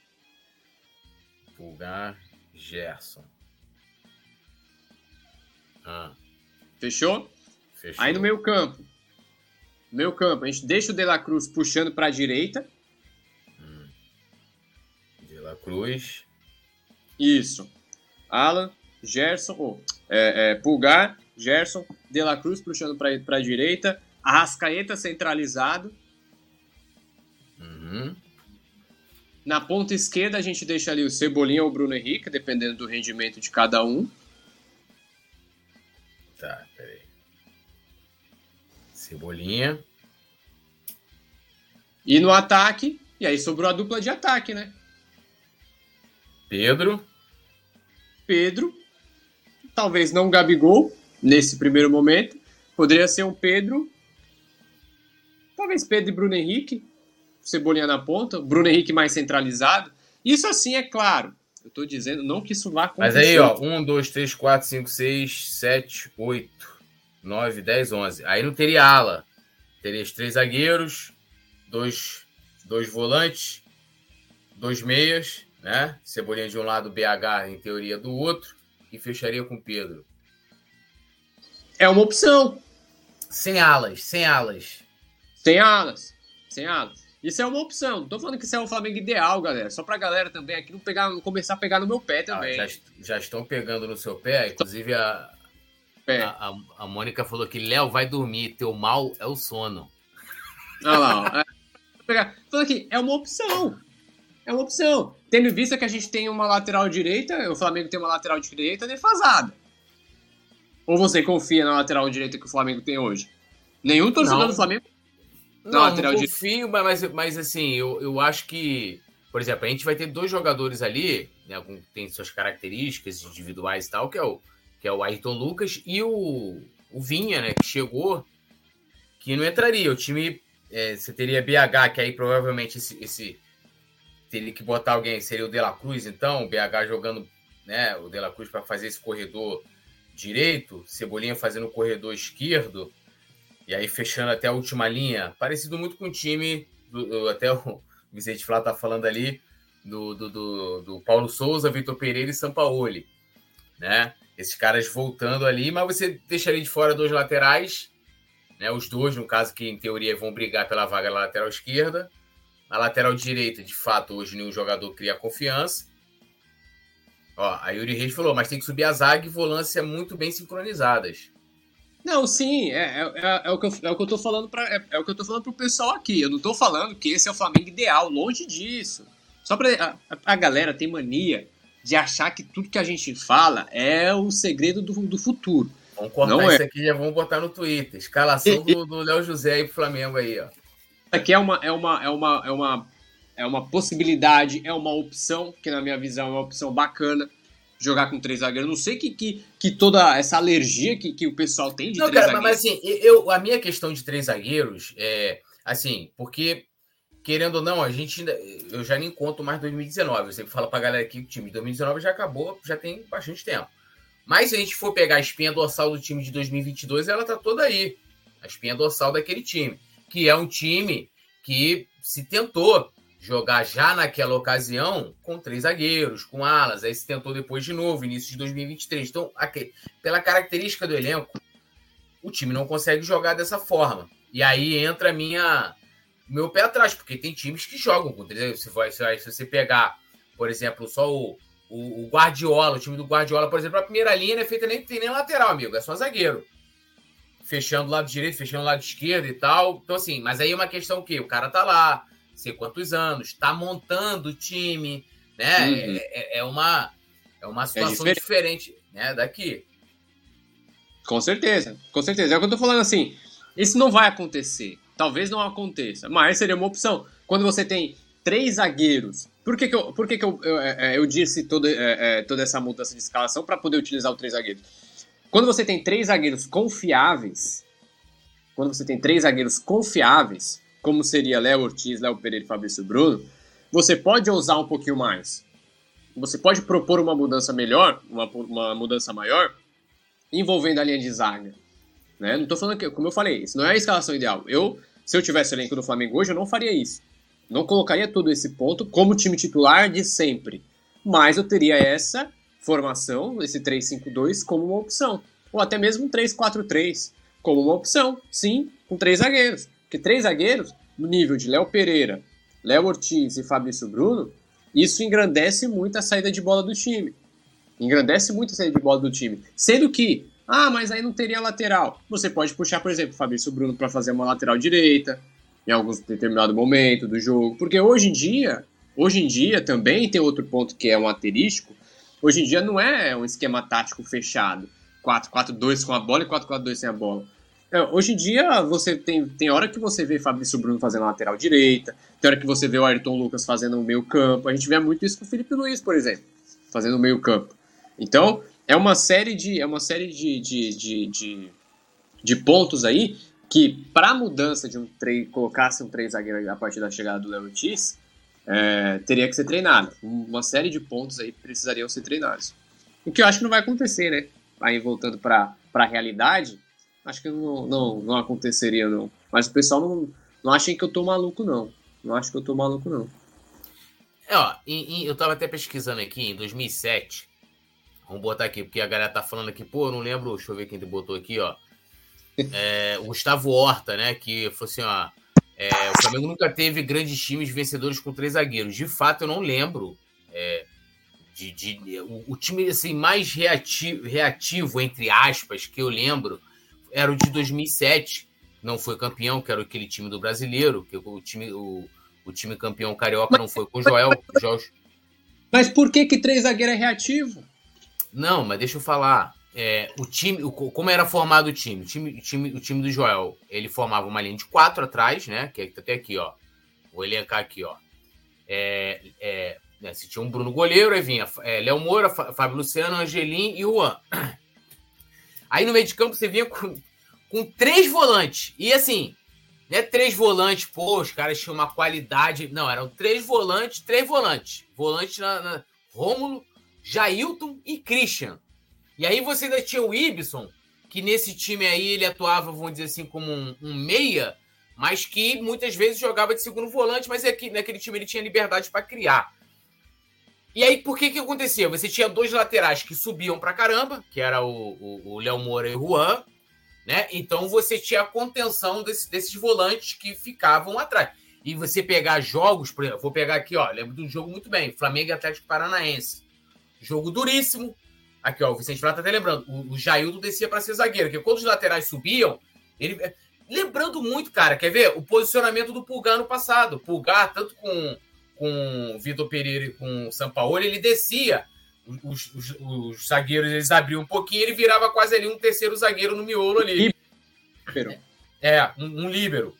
Pulgar, Gerson. Ah. Fechou? Fechou? Aí no meio campo, Meio campo, a gente deixa o De La Cruz puxando para a direita. Hum. De La Cruz. Isso. Alan, Gerson, oh, é, é, Pulgar, Gerson, De La Cruz puxando para a direita. Arrascaeta centralizado. Uhum. Na ponta esquerda a gente deixa ali o Cebolinha ou o Bruno Henrique, dependendo do rendimento de cada um. Tá, peraí. Cebolinha. E no ataque, e aí sobrou a dupla de ataque, né? Pedro. Pedro. Talvez não Gabigol, nesse primeiro momento. Poderia ser um Pedro. Talvez Pedro e Bruno Henrique. Cebolinha na ponta. Bruno Henrique mais centralizado. Isso assim é claro. Eu tô dizendo, não que isso vá acontecer. Mas aí, ó, 1, 2, 3, 4, 5, 6, 7, 8. 9, 10, 11. Aí não teria ala. Teria os três zagueiros, dois, dois volantes, dois meias, né? Cebolinha de um lado, BH em teoria do outro, e fecharia com Pedro. É uma opção. Sem alas, sem alas. Sem alas, sem alas. Isso é uma opção. Não tô falando que isso é o Flamengo ideal, galera. Só pra galera também aqui não, pegar, não começar a pegar no meu pé também. Ah, já, já, estão pegando no seu pé. Inclusive, a. A, a, a, Mônica falou que Léo vai dormir, teu mal é o sono. Olha lá, ó. É, falando aqui, é uma opção. É uma opção. Tendo em vista que a gente tem uma lateral direita, o Flamengo tem uma lateral direita defasada. Ou você confia na lateral direita que o Flamengo tem hoje? Nenhum torcedor não. do Flamengo não, lateral não confio, direita. mas, mas assim, eu, eu acho que, por exemplo, a gente vai ter dois jogadores ali, né, com, tem suas características individuais e tal, que é o que é o Ayrton Lucas, e o, o Vinha, né, que chegou, que não entraria. O time é, você teria BH, que aí provavelmente esse, esse teria que botar alguém, seria o De La Cruz, então, o BH jogando né, o De La Cruz para fazer esse corredor direito, Cebolinha fazendo o corredor esquerdo, e aí fechando até a última linha, parecido muito com o time, do, até o Vicente Flá tá falando ali, do, do, do, do Paulo Souza, Vitor Pereira e Sampaoli, né? Esses caras voltando ali, mas você deixaria de fora dois laterais, né? Os dois, no caso, que em teoria vão brigar pela vaga na lateral esquerda. Na lateral direita, de fato, hoje nenhum jogador cria confiança. Ó, a Yuri Reis falou, mas tem que subir a zaga e volância muito bem sincronizadas. Não, sim, é, é, é, é, o, que eu, é o que eu tô falando para é, é, o que eu tô falando pro pessoal aqui. Eu não tô falando que esse é o Flamengo ideal, longe disso. Só para a, a, galera tem mania de achar que tudo que a gente fala é o segredo do, do futuro. Vamos cortar não isso é. aqui já vamos botar no Twitter. Escalação do Léo José aí pro Flamengo aí, ó. Aqui é uma, é uma, é uma, é uma, é uma possibilidade, é uma opção, que na minha visão é uma opção bacana jogar com três zagueiros. Não sei que, que, que toda essa alergia que, que o pessoal tem de não, três cara, zagueiros. Mas assim, eu, a minha questão de três zagueiros é assim, porque querendo ou não, a gente ainda. Eu já nem conto mais 2019. Eu sempre falo pra galera aqui que o time de 2019 já acabou, já tem bastante tempo. Mas se a gente for pegar a espinha dorsal do time de 2022, ela tá toda aí. A espinha dorsal daquele time. Que é um time que se tentou jogar já naquela ocasião com três zagueiros, com alas, aí se tentou depois de novo, início de 2023. Então, aqui, pela característica do elenco, o time não consegue jogar dessa forma. E aí entra minha meu pé atrás, porque tem times que jogam com três. Se, vai, se você pegar, por exemplo, só o, o, o, Guardiola, o time do Guardiola, por exemplo, a primeira linha não é feita nem, nem lateral, amigo, é só zagueiro. Fechando o lado direito, fechando o lado esquerdo e tal. Então, assim, mas aí é uma questão que o cara tá lá, sei quantos anos, tá montando o time, né? Uhum. É, é, é, uma, é uma é situação é diferente. diferente, né, daqui. Com certeza, com certeza. É o que eu tô falando assim. Isso não vai acontecer. Talvez não aconteça, mas seria uma opção. Quando você tem três zagueiros, por que, que, eu, por que, que eu, eu, é, eu disse toda, é, toda essa mudança de escalação para poder utilizar o três zagueiros? Quando você tem três zagueiros confiáveis, quando você tem três zagueiros confiáveis, como seria Léo Ortiz, Léo Pereira e Fabrício Bruno, você pode ousar um pouquinho mais. Você pode propor uma mudança melhor, uma, uma mudança maior, envolvendo a linha de zaga. Né? Não estou falando que, como eu falei, isso não é a escalação ideal. Eu se eu tivesse elenco do Flamengo hoje, eu não faria isso. Não colocaria todo esse ponto como time titular de sempre. Mas eu teria essa formação, esse 3-5-2, como uma opção. Ou até mesmo um 3-4-3 como uma opção. Sim, com três zagueiros. Porque três zagueiros, no nível de Léo Pereira, Léo Ortiz e Fabrício Bruno, isso engrandece muito a saída de bola do time. Engrandece muito a saída de bola do time. Sendo que ah, mas aí não teria lateral. Você pode puxar, por exemplo, Fabrício Bruno para fazer uma lateral direita em algum determinado momento do jogo. Porque hoje em dia, hoje em dia também tem outro ponto que é um asterístico. Hoje em dia não é um esquema tático fechado. 4-4-2 com a bola e 4-4-2 sem a bola. É, hoje em dia, você tem, tem hora que você vê Fabrício Bruno fazendo lateral direita, tem hora que você vê o Ayrton Lucas fazendo o meio campo. A gente vê muito isso com o Felipe Luiz, por exemplo, fazendo o meio campo. Então, é uma série de, é uma série de, de, de, de, de pontos aí que, para a mudança de um três, colocasse um três zagueiro a partir da chegada do Léo Ortiz, é, teria que ser treinado. Uma série de pontos aí precisariam ser treinados. O que eu acho que não vai acontecer, né? Aí voltando para a realidade, acho que não, não, não aconteceria, não. Mas o pessoal não, não achem que eu tô maluco, não. Não acho que eu tô maluco, não. É, ó, em, em, eu tava até pesquisando aqui, em 2007, Vamos botar aqui, porque a galera tá falando aqui, pô, não lembro, deixa eu ver quem botou aqui, ó. É, o Gustavo Horta, né? Que falou assim, ó. É, o Flamengo nunca teve grandes times vencedores com três zagueiros. De fato, eu não lembro. É, de, de o, o, time assim, mais reativo, reativo, entre aspas, que eu lembro, era o de 2007. Não foi campeão, que era aquele time do brasileiro, que o time, o, o time campeão carioca não foi com o Joel. Mas por que, que três zagueiros é reativo? Não, mas deixa eu falar. É, o time, o, como era formado o time? O time, o time? o time do Joel, ele formava uma linha de quatro atrás, né? Que é até aqui, ó. Vou elencar aqui, ó. É, é, né, se tinha um Bruno goleiro, aí vinha é, Léo Moura, Fábio Luciano, Angelim e Juan. Aí no meio de campo você vinha com, com três volantes. E assim, Não é três volantes, pô, os caras tinham uma qualidade. Não, eram três volantes, três volantes. Volante na, na Rômulo, Jailton e Christian. E aí você ainda tinha o Ibson, que nesse time aí ele atuava, vamos dizer assim, como um, um meia, mas que muitas vezes jogava de segundo volante, mas aqui, naquele time ele tinha liberdade para criar. E aí, por que que acontecia? Você tinha dois laterais que subiam pra caramba, que era o, Léo Moura e o Juan, né? Então você tinha a contenção desse, desses volantes que ficavam atrás. E você pegar jogos, por exemplo, vou pegar aqui, ó, lembro de um jogo muito bem, Flamengo e Atlético Paranaense. Jogo duríssimo. Aqui, ó, o Vicente Flá tá até lembrando, o, o descia para ser zagueiro, porque quando os laterais subiam, ele lembrando muito, cara, quer ver? O posicionamento do Pulgar no passado. Pulgar, tanto com com o Vitor Pereira e com o Sampaoli, ele descia. Os, os, os, zagueiros eles abriam um pouquinho, ele virava quase ali um terceiro zagueiro no miolo ali. Líbero. É, um, um líbero.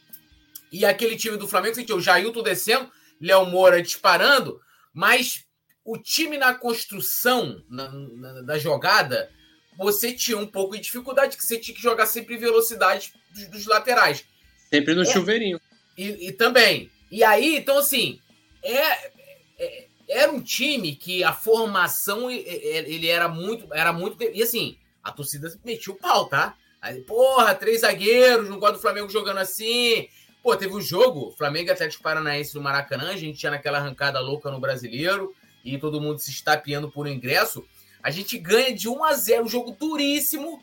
E aquele time do Flamengo sentiu o Jailton descendo, Léo Moura disparando, mas o time na construção na, na, da jogada, você tinha um pouco de dificuldade, que você tinha que jogar sempre velocidade dos, dos laterais. Sempre no é, chuveirinho. E, e, também. E aí, então, assim, é, é, era um time que a formação ele era muito, era muito. E assim, a torcida metia o pau, tá? Aí, porra, três zagueiros, não gosto do Flamengo jogando assim. Pô, teve um jogo, Flamengo Atlético Paranaense no Maracanã, a gente tinha naquela arrancada louca no brasileiro e todo mundo se estapeando por ingresso. A gente ganha de 1 a 0 um jogo duríssimo.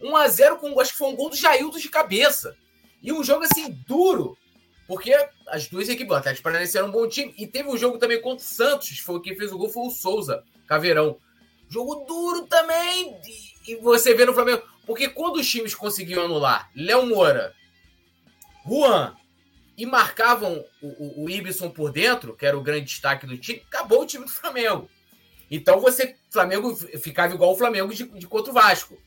1 a 0 com, acho que foi um gol do Jailton de cabeça. E um jogo assim duro. Porque as duas equipes, o Atlético Paranaense era um bom time. E teve um jogo também contra o Santos. Foi quem fez o gol foi o Souza, Caveirão. Jogo duro também. E você vê no Flamengo. Porque quando os times conseguiam anular Léo Moura, Juan e marcavam o, o, o Ibson por dentro, que era o grande destaque do time, acabou o time do Flamengo. Então você, Flamengo, ficava igual o Flamengo de, de contra o Vasco.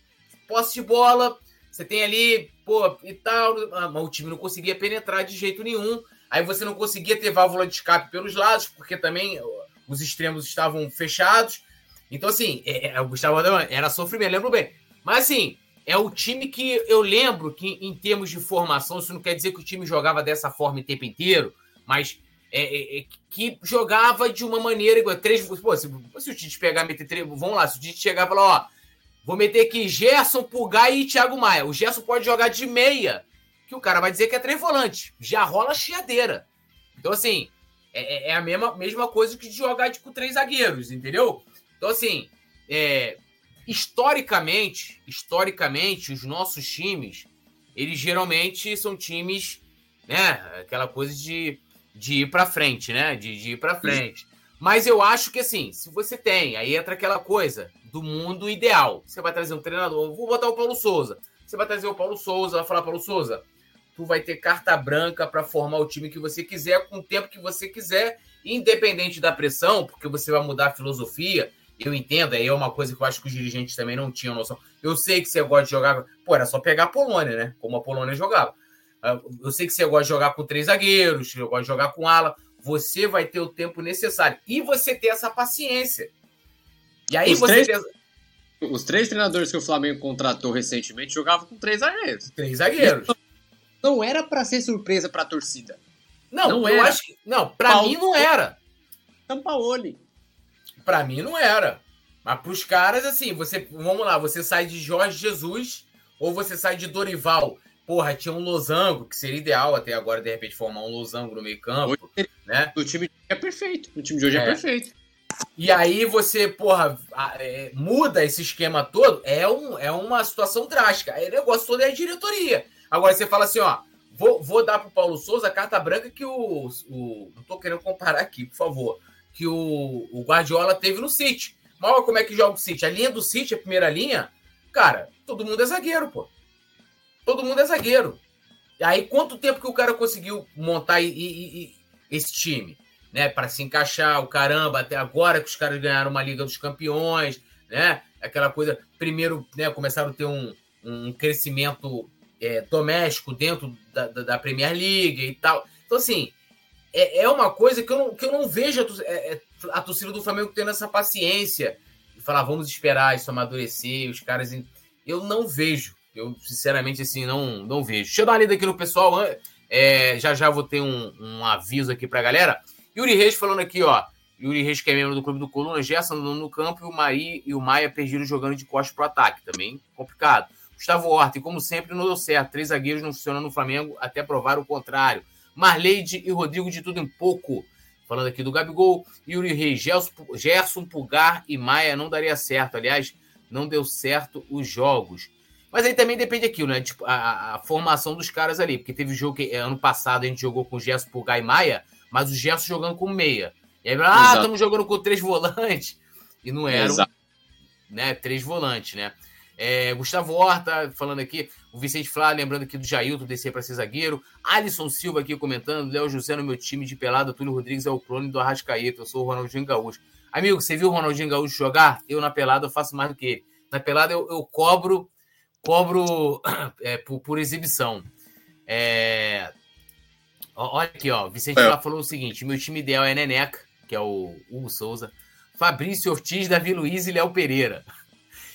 Posse de bola, você tem ali, pô, e tal, ah, mas o time não conseguia penetrar de jeito nenhum. Aí você não conseguia ter válvula de escape pelos lados, porque também os extremos estavam fechados. Então, assim, é, é, o Gustavo era sofrimento, lembro bem. Mas, assim, é o time que eu lembro que, em termos de formação, isso não quer dizer que o time jogava dessa forma o tempo inteiro, mas é, é, é que jogava de uma maneira igual. Três, pô, se, se o Tite pegar, meter três, vamos lá, se o Tite chegar e falar, ó, Vou meter aqui Gerson, Pulgar e Thiago Maia. O Gerson pode jogar de meia, que o cara vai dizer que é três volantes. Já rola chiadeira. Então, assim, é, é, é a mesma, mesma coisa que jogar com três zagueiros, entendeu? Então, assim, é, historicamente, historicamente, os nossos times, eles geralmente são times, né? Aquela coisa de, de ir para frente, né? De, de ir para frente. Mas eu acho que assim, se você tem, aí entra aquela coisa do mundo ideal. Você vai trazer um treinador, vou botar o Paulo Souza. Você vai trazer o Paulo Souza, vai falar, Paulo Souza, tu vai ter carta branca para formar o time que você quiser, com o tempo que você quiser, independente da pressão, porque você vai mudar a filosofia. Eu entendo, aí é uma coisa que eu acho que os dirigentes também não tinham noção. Eu sei que você gosta de jogar. Pô, era só pegar a Polônia, né? Como a Polônia jogava. Ah, eu sei que você gosta de jogar com três zagueiros, eu gosto de jogar com ala. Você vai ter o tempo necessário. E você ter essa paciência. E aí os você. Três, Os três treinadores que o Flamengo contratou recentemente jogavam com três zagueiros. Três zagueiros. Não, não era para ser surpresa para a torcida. Não, não eu era. acho que. Não, para mim não era. Sampaoli. Para mim não era. Mas para os caras, assim, você. Vamos lá, você sai de Jorge Jesus ou você sai de Dorival. Porra, tinha um losango, que seria ideal até agora, de repente, formar um losango no meio campo. Hoje, né? O time é perfeito. O time de hoje é, é perfeito. E aí você, porra, é, muda esse esquema todo, é, um, é uma situação drástica. Aí o negócio todo é a diretoria. Agora você fala assim, ó, vou, vou dar pro Paulo Souza a carta branca que o, o. Não tô querendo comparar aqui, por favor. Que o, o Guardiola teve no City. Mal como é que joga o City? A linha do City, a primeira linha, cara, todo mundo é zagueiro, pô. Todo mundo é zagueiro. E aí, quanto tempo que o cara conseguiu montar e, e, e esse time? né, para se encaixar, o caramba, até agora que os caras ganharam uma Liga dos Campeões, né? Aquela coisa, primeiro, né, começaram a ter um, um crescimento é, doméstico dentro da, da, da, Premier League e tal. Então, assim, é, é uma coisa que eu não, que eu não vejo a, é, é, a torcida do Flamengo tendo essa paciência de falar, vamos esperar isso amadurecer, os caras. Eu não vejo. Eu, sinceramente, assim, não, não vejo. Deixa eu dar uma lida aqui no pessoal. É, já já vou ter um, um aviso aqui pra galera. Yuri Reis falando aqui, ó. Yuri Reis, que é membro do clube do Coluna, Gerson no campo e o Mari e o Maia perdido jogando de costas pro ataque. Também complicado. Gustavo Horta, e como sempre, não deu certo. Três zagueiros não funcionam no Flamengo até provar o contrário. Marleide e Rodrigo de tudo em pouco. Falando aqui do Gabigol, Yuri Reis, Gerson, Pulgar e Maia não daria certo. Aliás, não deu certo os jogos. Mas aí também depende aquilo, né? Tipo, a, a, formação dos caras ali. Porque teve jogo que ano passado a gente jogou com Gerson, Pulgar e Maia, mas o Gerson jogando com meia. E aí, ah, estamos jogando com três volantes. E não eram né, três volantes, né? É, Gustavo Horta falando aqui, o Vicente Flá lembrando aqui do Jailton descer para ser zagueiro. Alisson Silva aqui comentando, Léo José no meu time de pelada, Túlio Rodrigues é o clone do Arrascaeta, eu sou o Ronaldinho Gaúcho. Amigo, você viu o Ronaldinho Gaúcho jogar? Eu na pelada eu faço mais do que ele. Na pelada eu, eu cobro cobro é, por, por, exibição. É... Olha aqui, ó. Vicente é. Falou o seguinte: meu time ideal é Neneca, que é o Hugo Souza, Fabrício Ortiz, Davi Luiz e Léo Pereira.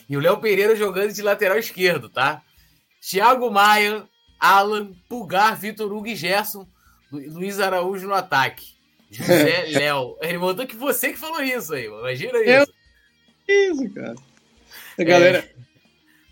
E o Léo Pereira jogando de lateral esquerdo, tá? Thiago Maia, Alan, Pulgar, Vitor Hugo e Gerson, Luiz Araújo no ataque. José Léo. Ele mandou que você que falou isso aí, imagina isso. Eu... Isso, cara. A galera é...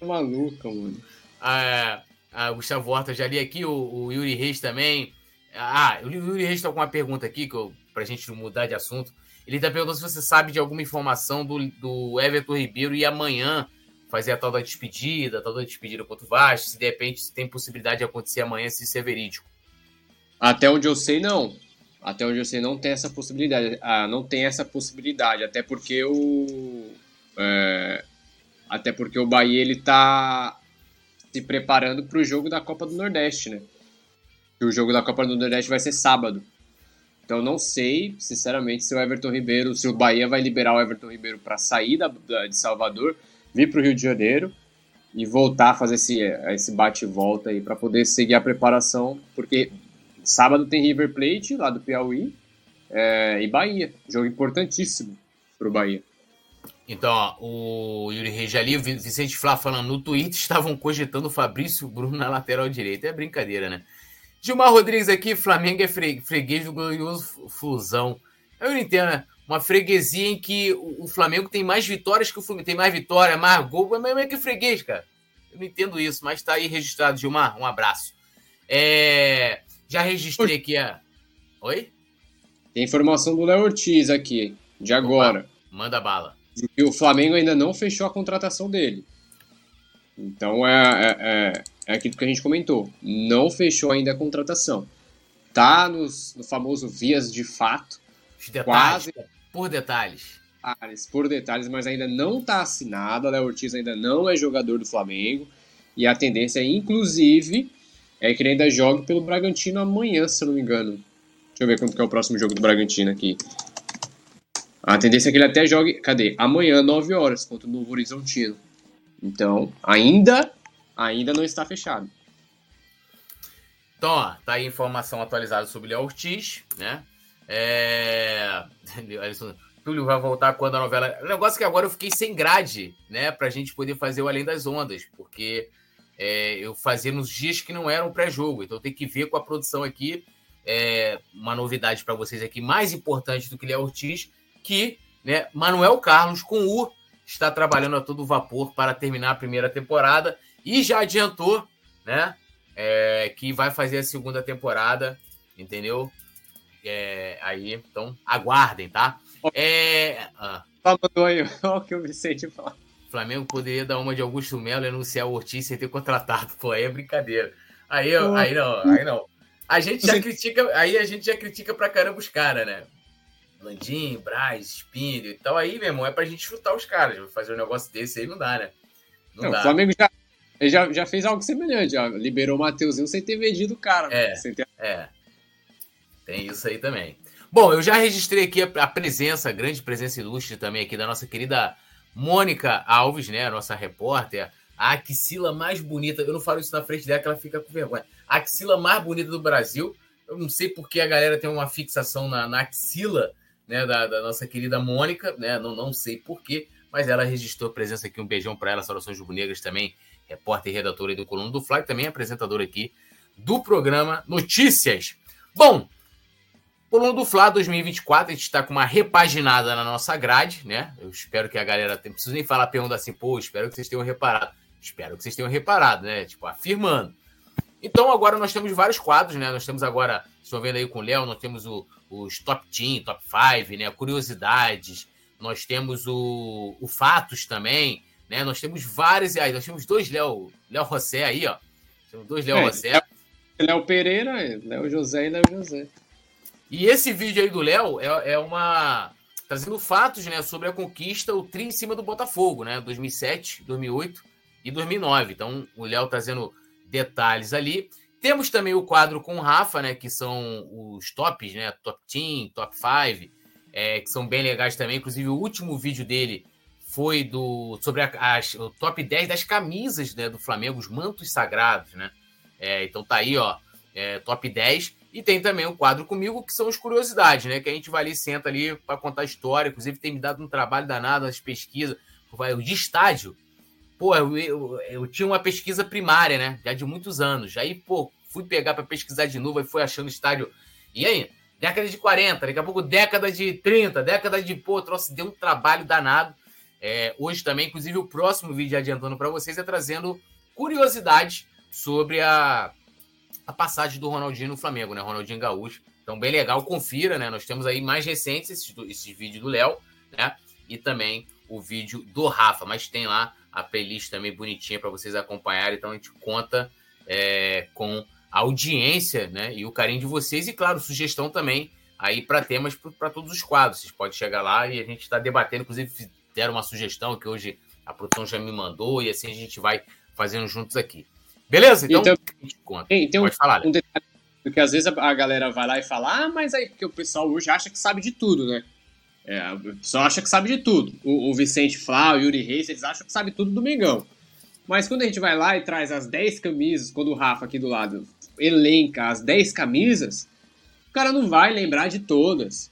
maluca, mano. Ah, a Gustavo Horta já li aqui, o, o, Yuri Reis também. Ah, o Yuri Reis tá com uma pergunta aqui, que eu, pra gente mudar de assunto. Ele está perguntando se você sabe de alguma informação do, do Everton Ribeiro e amanhã fazer a tal da despedida, a tal da despedida contra o Vasco, se de repente se tem possibilidade de acontecer amanhã, se isso é verídico. Até onde eu sei, não. Até onde eu sei, não tem essa possibilidade. Ah, não tem essa possibilidade, até porque o. É, até porque o Bahia ele tá se preparando para o jogo da Copa do Nordeste, né? o jogo da Copa do Nordeste vai ser sábado. Então não sei, sinceramente, se o Everton Ribeiro, se o Bahia vai liberar o Everton Ribeiro para sair da, da, de Salvador, vir para o Rio de Janeiro e voltar a fazer esse, esse bate volta aí para poder seguir a preparação, porque sábado tem River Plate lá do Piauí é, e Bahia, jogo importantíssimo para o Bahia. Então, ó, o Yuri Reis ali, o Vicente Flá falando no Twitter, estavam cogitando o Fabrício Bruno na lateral direita. É brincadeira, né? Gilmar Rodrigues aqui, Flamengo é freguês do glorioso Fusão. Eu não entendo, né? Uma freguesia em que o Flamengo tem mais vitórias que o Fluminense. Tem mais vitória, mais gol, mas é que freguês, cara. Eu não entendo isso, mas tá aí registrado, Gilmar. Um abraço. É... Já registrei aqui a. Oi? Tem informação do Léo Ortiz aqui, de agora. Opa, manda bala. E o Flamengo ainda não fechou a contratação dele. Então é, é, é é aquilo que a gente comentou. Não fechou ainda a contratação. Tá nos, no famoso vias de fato. Detalhes, quase, por detalhes. Por detalhes, mas ainda não está assinado. A Léo Ortiz ainda não é jogador do Flamengo. E a tendência, inclusive, é que ele ainda jogue pelo Bragantino amanhã, se eu não me engano. Deixa eu ver quando que é o próximo jogo do Bragantino aqui. A tendência é que ele até jogue, cadê? Amanhã, 9 horas, contra o Novo Horizontino. Então, ainda ainda não está fechado. Então, ó, tá aí informação atualizada sobre Léo Ortiz, né? É... Túlio vai voltar quando a novela. O negócio é que agora eu fiquei sem grade, né? Pra gente poder fazer o Além das Ondas, porque é, eu fazia nos dias que não eram pré-jogo. Então tem que ver com a produção aqui. É, uma novidade para vocês aqui, mais importante do que Léo Ortiz, que né, Manuel Carlos com U está trabalhando a todo vapor para terminar a primeira temporada e já adiantou, né? É, que vai fazer a segunda temporada, entendeu? É, aí, então, aguardem, tá? É. Ah. Olha o que o Vicente fala. Flamengo poderia dar uma de Augusto Melo e anunciar o Ortiz sem ter contratado. Pô, aí é brincadeira. Aí, aí não, aí não. A gente já critica, aí a gente já critica pra caramba os caras, né? Landim, Braz, Espírito e tal. Aí, meu irmão, é pra gente chutar os caras. Fazer um negócio desse aí não dá, né? Não, não dá. O Flamengo já, já, já fez algo semelhante, liberou o Mateuzinho sem ter vendido o cara. É, ter... é. Tem isso aí também. Bom, eu já registrei aqui a, a, presença, a grande presença ilustre também aqui da nossa querida Mônica Alves, né? A nossa repórter. A axila mais bonita. Eu não falo isso na frente dela, que ela fica com vergonha. A axila mais bonita do Brasil. Eu não sei porque a galera tem uma fixação na, na axila né, da, da, nossa querida Mônica, né? Não, não sei porquê, mas ela registrou presença aqui. Um beijão para ela, Saudações Rubro-Negras também repórter e redatora do Coluna do Fly, também apresentador aqui do programa Notícias. Bom, Coluna do Fla 2024, a gente está com uma repaginada na nossa grade, né? Eu espero que a galera. Não preciso nem falar pergunta assim, pô, espero que vocês tenham reparado. Espero que vocês tenham reparado, né? Tipo, afirmando. Então, agora nós temos vários quadros, né? Nós temos agora, estão vendo aí com o Léo, nós temos o, os top 10, top 5, né? Curiosidades. Nós temos o, o Fatos também, né? Nós temos vários. Aí, nós temos dois Léo, Léo Rossé aí, ó. Temos dois Léo é, Rossé. Léo Pereira, Léo José e Léo José. E esse vídeo aí do Léo é, é uma. trazendo fatos né, sobre a conquista, o tri em cima do Botafogo, né? 2007, 2008 e 2009. Então, o Léo trazendo detalhes ali. Temos também o quadro com o Rafa, né? Que são os tops, né? Top 10, top 5, é, que são bem legais também. Inclusive, o último vídeo dele foi do sobre a, a, o top 10 das camisas né, do Flamengo, os mantos sagrados, né? É, então tá aí, ó, é, top 10. E tem também o quadro comigo, que são as curiosidades, né? Que a gente vai ali, senta ali para contar história. Inclusive, tem me dado um trabalho danado nas pesquisas. O de estádio. Pô, eu, eu, eu, tinha uma pesquisa primária, né? Já de muitos anos. Aí, pô, fui pegar para pesquisar de novo, e fui achando estádio. E aí, década de 40, daqui a pouco década de 30, década de. Pô, trouxe, deu um trabalho danado. É, hoje também, inclusive, o próximo vídeo adiantando para vocês é trazendo curiosidades sobre a a passagem do Ronaldinho no Flamengo, né? Ronaldinho Gaúcho. Então, bem legal, confira, né? Nós temos aí mais recentes esses, esses vídeos do Léo, né? E também o vídeo do Rafa, mas tem lá a playlist também bonitinha para vocês acompanharem. Então, a gente conta é, com a audiência, né? E o carinho de vocês e, claro, sugestão também aí para temas para todos os quadros. Vocês podem chegar lá e a gente está debatendo, inclusive deram uma sugestão que hoje a produção já me mandou e assim a gente vai fazendo juntos aqui. Beleza? Então, então tem, tem Pode um, falar. Um detalhe, porque às vezes a, galera vai lá e fala, ah, mas aí, porque o pessoal hoje acha que sabe de tudo, né? É, o pessoal acha que sabe de tudo. O, o Vicente Flá, o Yuri Reis, eles acham que sabe tudo do Mengão. Mas quando a gente vai lá e traz as 10 camisas, quando o Rafa aqui do lado elenca as 10 camisas, o cara não vai lembrar de todas.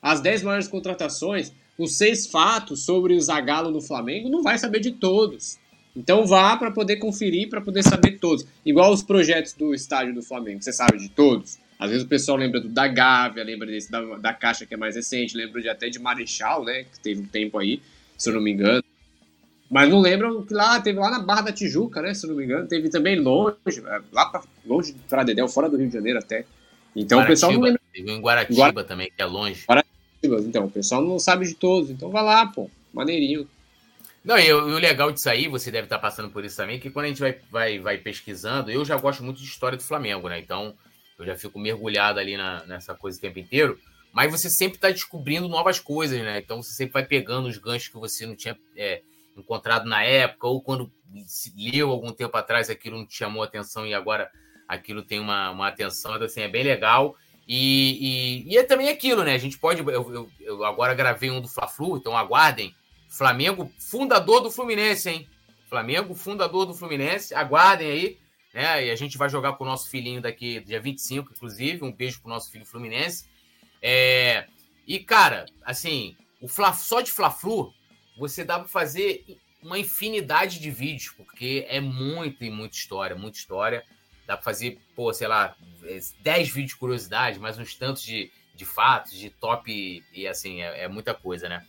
As 10 maiores contratações, os seis fatos sobre o Zagallo no Flamengo, não vai saber de todos. Então vá para poder conferir, para poder saber todos. Igual os projetos do estádio do Flamengo, você sabe de todos. Às vezes o pessoal lembra do da Gávea, lembra desse da, da Caixa que é mais recente, lembra de até de Marechal, né, que teve um tempo aí, se eu não me engano. Mas não lembram que lá teve lá na Barra da Tijuca, né, se eu não me engano, teve também longe, é, lá pra, longe de Pradedel, fora do Rio de Janeiro até. Então Guaratiba, o pessoal não lembra. Teve em Guaratiba Guara... também, que é longe. Guaratiba, então o pessoal não sabe de todos, então vai lá, pô, maneirinho. Não, e, o legal disso aí, você deve estar passando por isso também, que quando a gente vai, vai, vai pesquisando, eu já gosto muito de história do Flamengo, né? Então, eu já fico mergulhado ali na, nessa coisa o tempo inteiro. Mas você sempre está descobrindo novas coisas, né? Então, você sempre vai pegando os ganchos que você não tinha é, encontrado na época, ou quando leu algum tempo atrás aquilo não te chamou atenção e agora aquilo tem uma, uma atenção. Então, assim, é bem legal. E, e, e é também aquilo, né? A gente pode. Eu, eu, eu agora gravei um do Fla-Flu, então aguardem Flamengo, fundador do Fluminense, hein? Flamengo, fundador do Fluminense. Aguardem aí, né? E a gente vai jogar com o nosso filhinho daqui, dia 25, inclusive. Um beijo pro nosso filho Fluminense. É... E, cara, assim, o Fla... só de Fla-Flu, você dá para fazer uma infinidade de vídeos, porque é muito e muita história, muita história. Dá para fazer, pô, sei lá, 10 vídeos de curiosidade, mais uns tantos de, de fatos, de top, e assim, é, é muita coisa, né?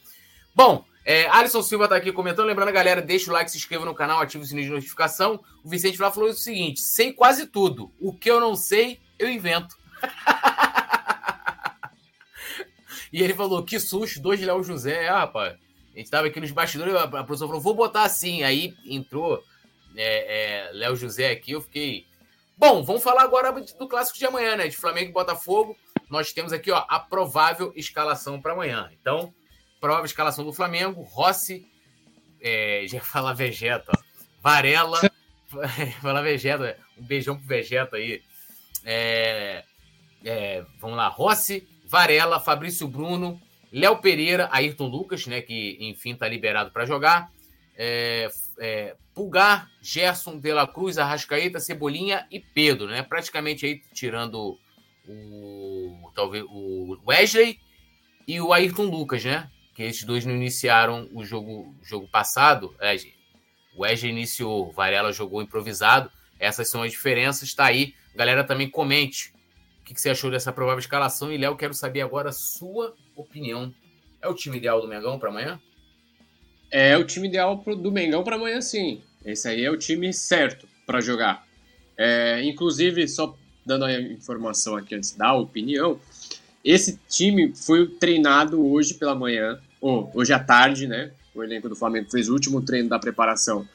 Bom, é, Alisson Silva está aqui comentando. Lembrando, galera, deixa o like, se inscreva no canal, ativa o sininho de notificação. O Vicente Flá falou o seguinte: sei quase tudo. O que eu não sei, eu invento. e ele falou: que susto, dois Léo José. É, rapaz. A gente estava aqui nos bastidores, a professora falou: vou botar assim. Aí entrou é, é, Léo José aqui, eu fiquei. Bom, vamos falar agora do clássico de amanhã, né? De Flamengo e Botafogo. Nós temos aqui ó, a provável escalação para amanhã. Então, Prova escalação do Flamengo, Rossi, é, já fala Vegeta, Varela, fala Vegeta, um beijão pro Vegeta aí. É, é, vamos lá, Rossi, Varela, Fabrício Bruno, Léo Pereira, Ayrton Lucas, né, que enfim tá liberado para jogar. É, é, Pulgar, Gerson, De La Cruz, Arrascaeta, Cebolinha e Pedro, né? Praticamente aí tirando o talvez o Wesley e o Ayrton Lucas, né? Que esses dois não iniciaram o jogo, jogo passado. É, o Wesley iniciou, Varela jogou improvisado. Essas são as diferenças. Está aí. Galera, também comente o que, que você achou dessa provável escalação. E, Léo, quero saber agora a sua opinião. É o time ideal do Mengão para amanhã? É o time ideal do Mengão para amanhã, sim. Esse aí é o time certo para jogar. É, inclusive, só dando a informação aqui antes da opinião, esse time foi treinado hoje pela manhã, hoje à tarde, né? O elenco do Flamengo fez o último treino da preparação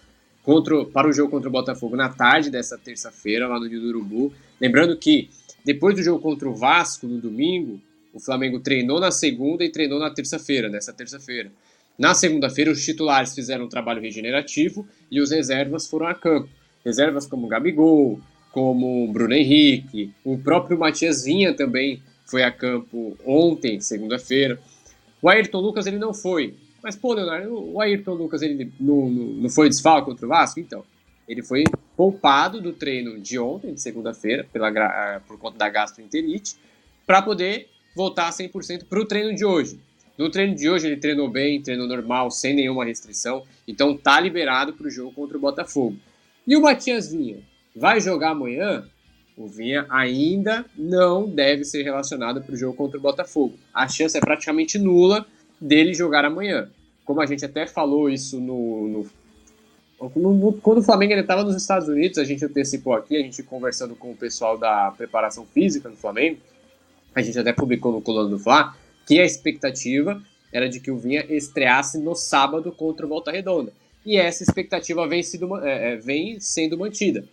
contra, para o jogo contra o Botafogo na tarde dessa terça-feira, lá no Rio do Urubu. Lembrando que depois do jogo contra o Vasco no domingo, o Flamengo treinou na segunda e treinou na terça-feira, nessa terça-feira. Na segunda-feira, os titulares fizeram um trabalho regenerativo e os reservas foram a campo. Reservas como Gabigol, como Bruno Henrique, o próprio Matias Vinha também foi a campo ontem, segunda-feira. O Ayrton Lucas ele não foi. Mas, pô, Leonardo, o Ayrton Lucas ele não, não, não foi desfalque contra o Vasco? Então, ele foi poupado do treino de ontem, de segunda-feira, ah, por conta da gastroenterite, para poder voltar 100% para o treino de hoje. No treino de hoje ele treinou bem, treinou normal, sem nenhuma restrição, então tá liberado para o jogo contra o Botafogo. E o Matias Vinha vai jogar amanhã? O Vinha ainda não deve ser relacionado para o jogo contra o Botafogo. A chance é praticamente nula dele jogar amanhã. Como a gente até falou isso no, no, no quando o Flamengo estava nos Estados Unidos, a gente antecipou aqui, a gente conversando com o pessoal da preparação física do Flamengo, a gente até publicou no Coluna do Fla, que a expectativa era de que o Vinha estreasse no sábado contra o Volta Redonda. E essa expectativa vem, é, é, vem sendo mantida.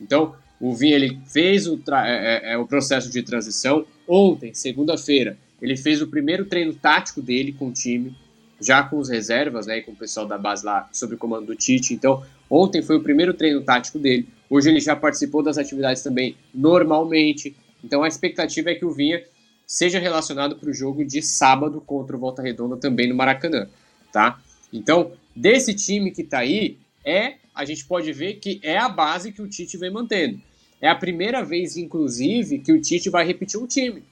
Então, o Vinha ele fez o, é, é, é, o processo de transição. Ontem, segunda-feira, ele fez o primeiro treino tático dele com o time, já com os reservas, né, com o pessoal da base lá, sob o comando do Tite. Então, ontem foi o primeiro treino tático dele. Hoje ele já participou das atividades também normalmente. Então, a expectativa é que o Vinha seja relacionado para o jogo de sábado contra o Volta Redonda também no Maracanã, tá? Então, desse time que está aí, é a gente pode ver que é a base que o Tite vem mantendo. É a primeira vez, inclusive, que o Tite vai repetir um time.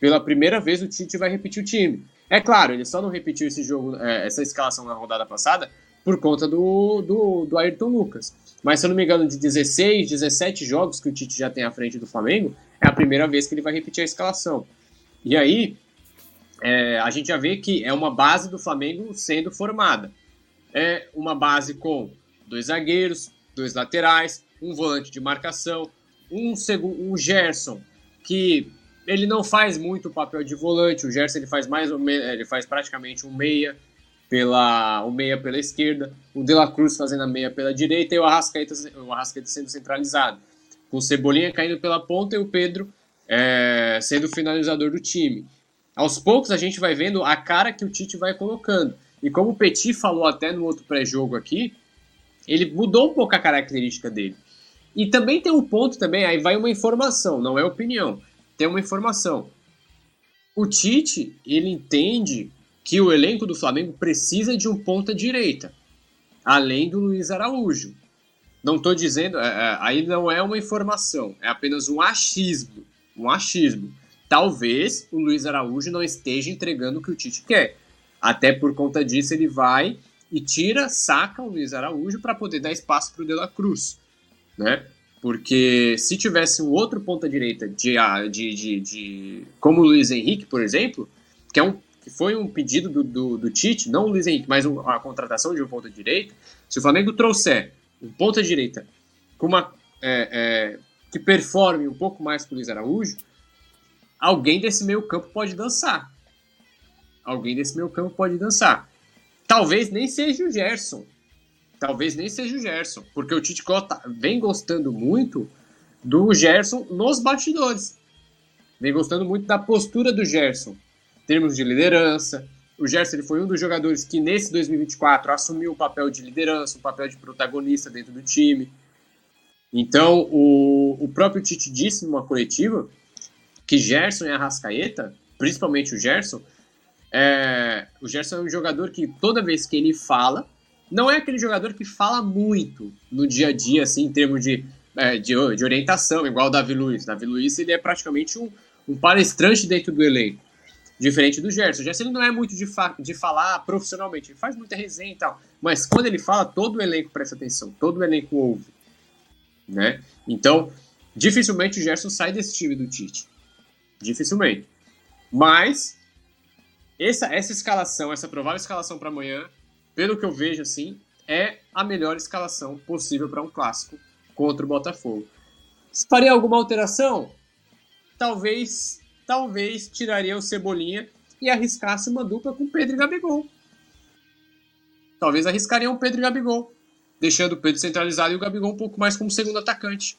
Pela primeira vez, o Tite vai repetir o time. É claro, ele só não repetiu esse jogo, é, essa escalação na rodada passada por conta do, do, do Ayrton Lucas. Mas, se eu não me engano, de 16, 17 jogos que o Tite já tem à frente do Flamengo, é a primeira vez que ele vai repetir a escalação. E aí, é, a gente já vê que é uma base do Flamengo sendo formada. É uma base com dois zagueiros, dois laterais, um volante de marcação, um, um Gerson, que ele não faz muito o papel de volante, o Gerson ele faz mais ele faz praticamente um meia pela um meia pela esquerda, o De La Cruz fazendo a meia pela direita e o Arrascaeta, o Arrascaeta sendo centralizado, com o Cebolinha caindo pela ponta e o Pedro é, sendo o finalizador do time. Aos poucos a gente vai vendo a cara que o Tite vai colocando. E como o Petit falou até no outro pré-jogo aqui, ele mudou um pouco a característica dele. E também tem um ponto também, aí vai uma informação, não é opinião. Tem uma informação. O Tite, ele entende que o elenco do Flamengo precisa de um ponta direita, além do Luiz Araújo. Não estou dizendo, é, é, aí não é uma informação, é apenas um achismo, um achismo. Talvez o Luiz Araújo não esteja entregando o que o Tite quer. Até por conta disso ele vai e tira, saca o Luiz Araújo para poder dar espaço para o De La Cruz né? Porque se tivesse um outro ponta-direita de, ah, de, de, de, como o Luiz Henrique, por exemplo, que, é um, que foi um pedido do, do, do Tite, não o Luiz Henrique, mas a contratação de um ponta-direita, se o Flamengo trouxer um ponta-direita com uma é, é, que performe um pouco mais que o Luiz Araújo, alguém desse meio campo pode dançar. Alguém desse meio campo pode dançar. Talvez nem seja o Gerson, talvez nem seja o Gerson, porque o Tite vem gostando muito do Gerson nos bastidores. Vem gostando muito da postura do Gerson, em termos de liderança. O Gerson ele foi um dos jogadores que nesse 2024 assumiu o papel de liderança, o papel de protagonista dentro do time. Então, o, o próprio Tite disse numa coletiva que Gerson e Arrascaeta, principalmente o Gerson, é, o Gerson é um jogador que toda vez que ele fala, não é aquele jogador que fala muito no dia a dia, assim, em termos de, é, de, de, orientação, igual o Davi Luiz. Davi Luiz ele é praticamente um, um palestrante dentro do elenco, diferente do Gerson. O Gerson ele não é muito de, fa de falar profissionalmente, ele faz muita resenha e tal, mas quando ele fala, todo o elenco presta atenção, todo o elenco ouve. né? Então, dificilmente o Gerson sai desse time do Tite. Dificilmente. Mas essa, essa escalação, essa provável escalação para amanhã, pelo que eu vejo assim, é a melhor escalação possível para um clássico contra o Botafogo. Se faria alguma alteração? Talvez, talvez tiraria o Cebolinha e arriscasse uma dupla com Pedro e Gabigol. Talvez arriscaria um Pedro e Gabigol, deixando o Pedro centralizado e o Gabigol um pouco mais como segundo atacante.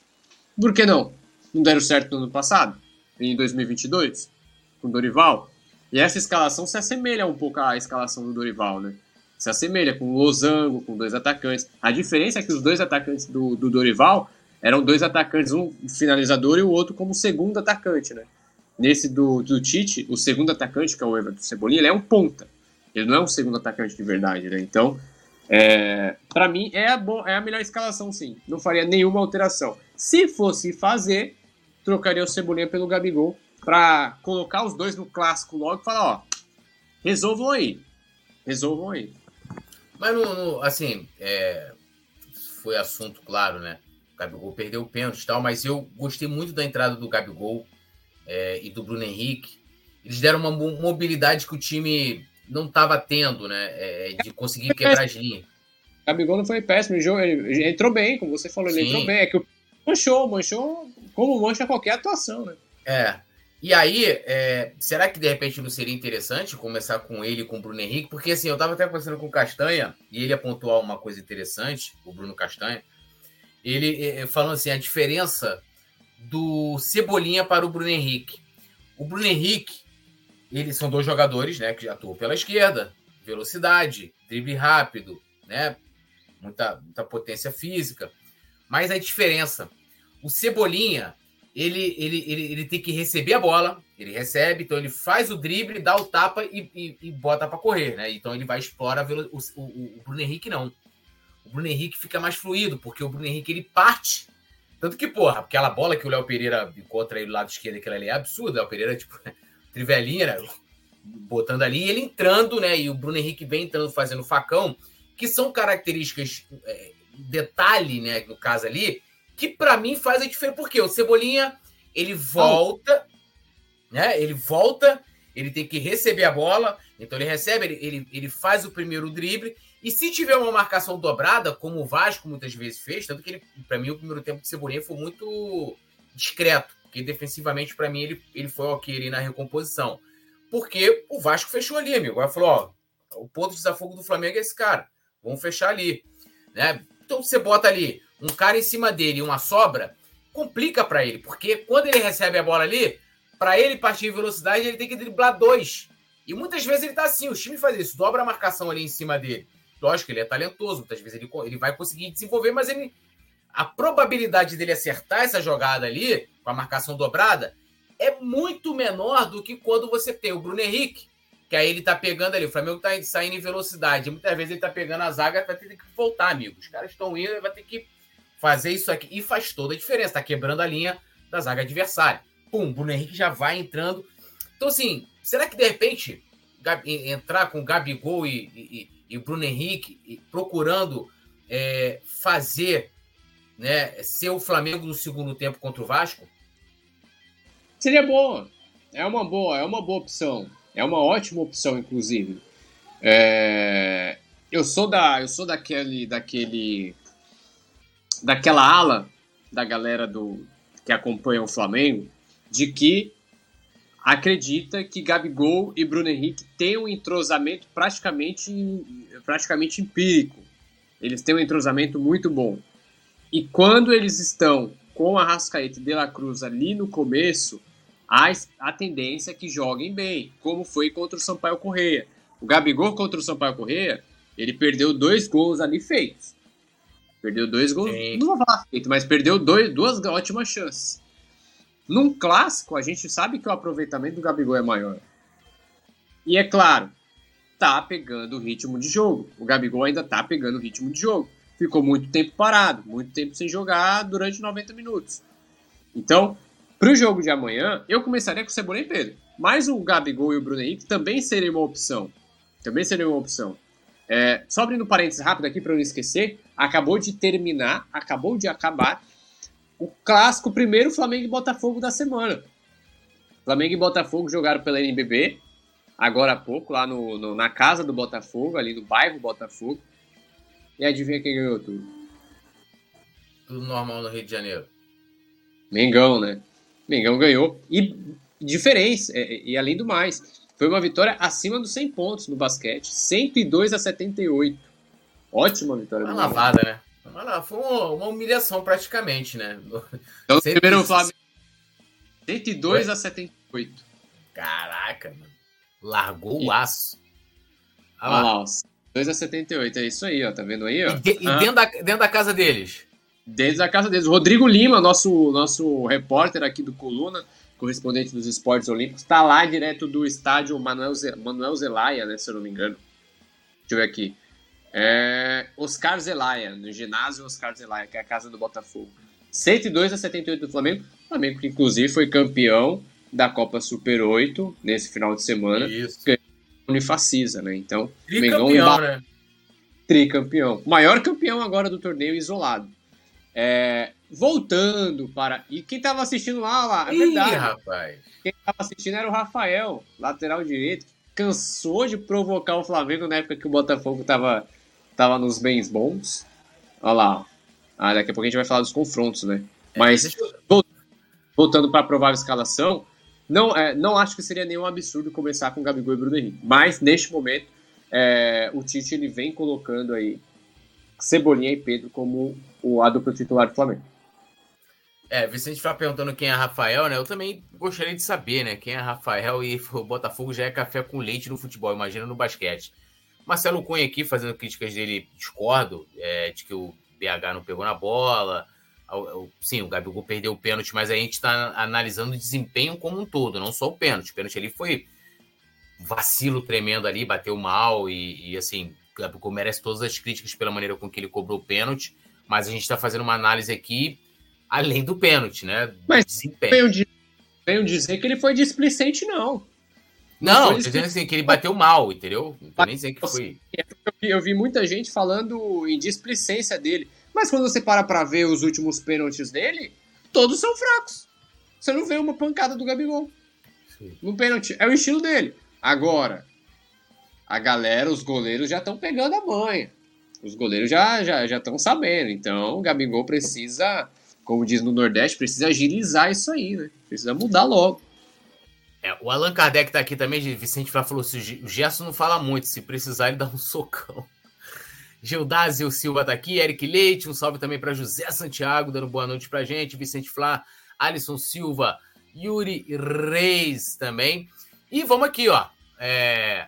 Por que não? Não deram certo no ano passado, em 2022, com o Dorival. E essa escalação se assemelha um pouco à escalação do Dorival, né? Se assemelha com o Losango, com dois atacantes. A diferença é que os dois atacantes do, do Dorival eram dois atacantes, um finalizador e o outro como segundo atacante, né? Nesse do, do Tite, o segundo atacante, que é o Everton Cebolinha, ele é um ponta. Ele não é um segundo atacante de verdade, né? Então, é, para mim, é a, bo é a melhor escalação, sim. Não faria nenhuma alteração. Se fosse fazer, trocaria o Cebolinha pelo Gabigol para colocar os dois no clássico logo e falar, ó, resolvam aí. Resolvam aí. Mas, no, no assim, é, foi assunto, claro, né? O Gabigol perdeu o pênalti e tal, mas eu gostei muito da entrada do Gabigol é, e do Bruno Henrique. Eles deram uma mobilidade que o time não estava tendo, né? É, de conseguir quebrar as linhas. Gabigol não foi péssimo, ele entrou bem, como você falou, ele Sim. entrou bem. É que o manchou, manchou como mancha qualquer atuação, né? É. E aí, é, será que de repente não seria interessante começar com ele com o Bruno Henrique? Porque assim, eu estava até conversando com o Castanha e ele apontou uma coisa interessante, o Bruno Castanha. Ele é, falando assim: a diferença do Cebolinha para o Bruno Henrique. O Bruno Henrique, eles são dois jogadores, né, que atuam pela esquerda, velocidade, drible rápido, né, muita, muita potência física. Mas a diferença, o Cebolinha, ele, ele, ele, ele tem que receber a bola, ele recebe, então ele faz o drible, dá o tapa e, e, e bota para correr, né? Então ele vai explorar o, o, o, Bruno Henrique não. O Bruno Henrique fica mais fluido, porque o Bruno Henrique ele parte. Tanto que, porra, aquela bola que o Léo Pereira encontra aí do lado esquerdo, aquela ali é absurda. O Léo Pereira, tipo, trivelinha, né? Botando ali, e ele entrando, né? E o Bruno Henrique vem entrando, fazendo facão, que são características, é, detalhe, né? No caso ali, que para mim faz a diferença. Porque o Cebolinha, ele volta, né? Ele volta, ele tem que receber a bola, então ele recebe, ele, ele, ele faz o primeiro drible. E se tiver uma marcação dobrada, como o Vasco muitas vezes fez, tanto que para mim, o primeiro tempo de Cebolinha foi muito discreto, porque defensivamente, para mim, ele, ele foi ok ali na recomposição. Porque o Vasco fechou ali, amigo. Agora falou: ó, o ponto de desafogo do Flamengo é esse cara. Vamos fechar ali. Né? Então você bota ali um cara em cima dele e uma sobra, complica para ele, porque quando ele recebe a bola ali, para ele partir em velocidade, ele tem que driblar dois. E muitas vezes ele tá assim, o time faz isso, dobra a marcação ali em cima dele. Lógico que ele é talentoso, muitas vezes ele, ele vai conseguir desenvolver, mas ele a probabilidade dele acertar essa jogada ali, com a marcação dobrada, é muito menor do que quando você tem o Bruno Henrique, que aí ele tá pegando ali, o Flamengo tá saindo em velocidade, muitas vezes ele tá pegando a zaga, vai ter que voltar, amigo. Os caras estão indo, vai ter que fazer isso aqui. E faz toda a diferença. Tá quebrando a linha da zaga adversária. Pum, Bruno Henrique já vai entrando. Então, assim, será que de repente entrar com Gabigol e, e, e Bruno Henrique procurando é, fazer né, ser o Flamengo no segundo tempo contra o Vasco? Seria bom. É uma boa, é uma boa opção. É uma ótima opção, inclusive. É... Eu sou da, eu sou daquele, daquele daquela ala da galera do que acompanha o Flamengo de que acredita que Gabigol e Bruno Henrique têm um entrosamento praticamente, praticamente empírico. Eles têm um entrosamento muito bom. E quando eles estão com a Rascaeta e De La Cruz ali no começo, há a tendência é que joguem bem, como foi contra o Sampaio Correia. O Gabigol contra o Sampaio Correia, ele perdeu dois gols ali feitos. Perdeu dois gols. Sim. Não vou falar feito, mas perdeu dois, duas ótimas chances. Num clássico, a gente sabe que o aproveitamento do Gabigol é maior. E é claro, tá pegando o ritmo de jogo. O Gabigol ainda tá pegando o ritmo de jogo. Ficou muito tempo parado, muito tempo sem jogar durante 90 minutos. Então, pro jogo de amanhã, eu começaria com o Cebolinha e Pedro. Mas o Gabigol e o Bruno Henrique também seria uma opção. Também seria uma opção. É, só abrindo parênteses rápido aqui para eu não esquecer, acabou de terminar, acabou de acabar o clássico primeiro Flamengo e Botafogo da semana. Flamengo e Botafogo jogaram pela NBB, agora há pouco, lá no, no, na casa do Botafogo, ali no bairro Botafogo. E adivinha quem ganhou tudo? Tudo normal no Rio de Janeiro. Mengão, né? Mengão ganhou. E diferença, e, e além do mais, foi uma vitória acima dos 100 pontos no basquete, 102 a 78. Ótima vitória. Uma lavada, né? Foi uma, humilhação praticamente, né? Então, primeiro o Flamengo 102 Foi? a 78. Caraca, mano. Largou o aço. Olha lá, 2 a 78, é isso aí, ó. Tá vendo aí, ó? E, de, ah. dentro, da, dentro da casa deles? Dentro da casa deles. Rodrigo Lima, nosso, nosso repórter aqui do Coluna, correspondente dos esportes olímpicos, tá lá direto do estádio Manuel, Manuel Zelaya, né? Se eu não me engano. Deixa eu ver aqui. É Oscar Zelaya, no ginásio Oscar Zelaya, que é a casa do Botafogo. 102 a 78 do Flamengo. Flamengo que inclusive foi campeão da Copa Super 8 nesse final de semana. Isso. Unifacisa, né? Então, Tricampeão, né? Tricampeão. Maior campeão agora do torneio isolado. É, voltando para. E quem estava assistindo lá, lá, é verdade. Ih, rapaz. Quem estava assistindo era o Rafael, lateral direito, que cansou de provocar o Flamengo na época que o Botafogo estava tava nos bens bons. Olha lá. Ah, daqui a pouco a gente vai falar dos confrontos, né? É, Mas, eu... voltando para a provável escalação, não, é, não acho que seria nenhum absurdo começar com Gabigol e Bruno Henrique. Mas, neste momento, é, o Tite ele vem colocando aí Cebolinha e Pedro como o a dupla titular do Flamengo. É, Vicente está perguntando quem é Rafael, né? Eu também gostaria de saber, né? Quem é Rafael e o Botafogo já é café com leite no futebol, imagina no basquete. Marcelo Cunha aqui fazendo críticas dele, discordo, é, de que o BH não pegou na bola. Sim, o Gabigol perdeu o pênalti, mas a gente está analisando o desempenho como um todo, não só o pênalti. O pênalti ali foi vacilo tremendo ali, bateu mal e, e assim, o Gabigol merece todas as críticas pela maneira com que ele cobrou o pênalti, mas a gente está fazendo uma análise aqui além do pênalti, né? Mas desempenho. Venham dizer que ele foi displicente, não. Não, tô dizendo assim, que ele bateu mal, entendeu? Não tô nem dizendo que foi. Eu vi muita gente falando em displicência dele. Mas quando você para pra ver os últimos pênaltis dele, todos são fracos. Você não vê uma pancada do Gabigol. Sim. No pênalti. É o estilo dele. Agora, a galera, os goleiros já estão pegando a manha. Os goleiros já já já estão sabendo. Então, o Gabigol precisa, como diz no Nordeste, precisa agilizar isso aí, né? Precisa mudar logo. É, o Allan Kardec tá aqui também, Vicente falou assim, o Gerson não fala muito, se precisar ele dá um socão. Gildásio Silva tá aqui, Eric Leite, um salve também para José Santiago, dando boa noite pra gente, Vicente Flá, Alisson Silva, Yuri Reis também. E vamos aqui, ó, é,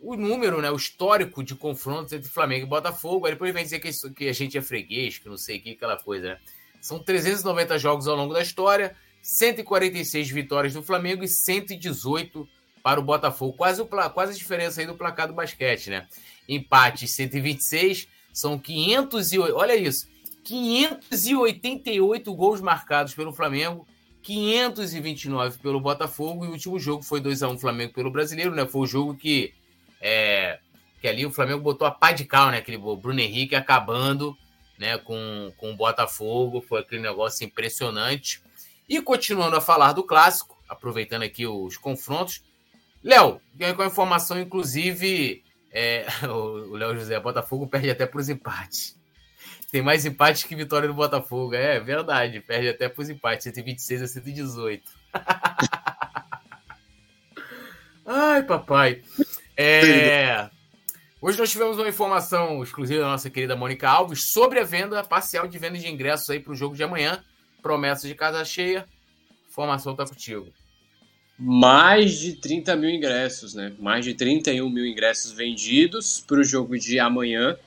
o número, né, o histórico de confrontos entre Flamengo e Botafogo, aí depois vem dizer que, isso, que a gente é freguês, que não sei o que, aquela coisa, né? São 390 jogos ao longo da história, 146 vitórias do Flamengo e 118 para o Botafogo. Quase, o, quase a diferença aí do placar do basquete, né? Empate 126, são 508, olha isso, 588 gols marcados pelo Flamengo, 529 pelo Botafogo e o último jogo foi 2 a 1 Flamengo pelo Brasileiro, né? Foi o jogo que é, que ali o Flamengo botou a pá de cal, né? Aquele Bruno Henrique acabando, né, com, com o Botafogo, foi aquele negócio impressionante. E continuando a falar do clássico, aproveitando aqui os confrontos, Léo, com a informação, inclusive, é, o Léo José Botafogo perde até para os empates. Tem mais empates que vitória do Botafogo. É verdade, perde até para os empates, 126 a 118. Ai, papai. É, hoje nós tivemos uma informação exclusiva da nossa querida Mônica Alves sobre a venda parcial de venda de ingressos aí para o jogo de amanhã promessa de casa cheia. Formação tá contigo. Mais de 30 mil ingressos, né? Mais de 31 mil ingressos vendidos para o jogo de amanhã,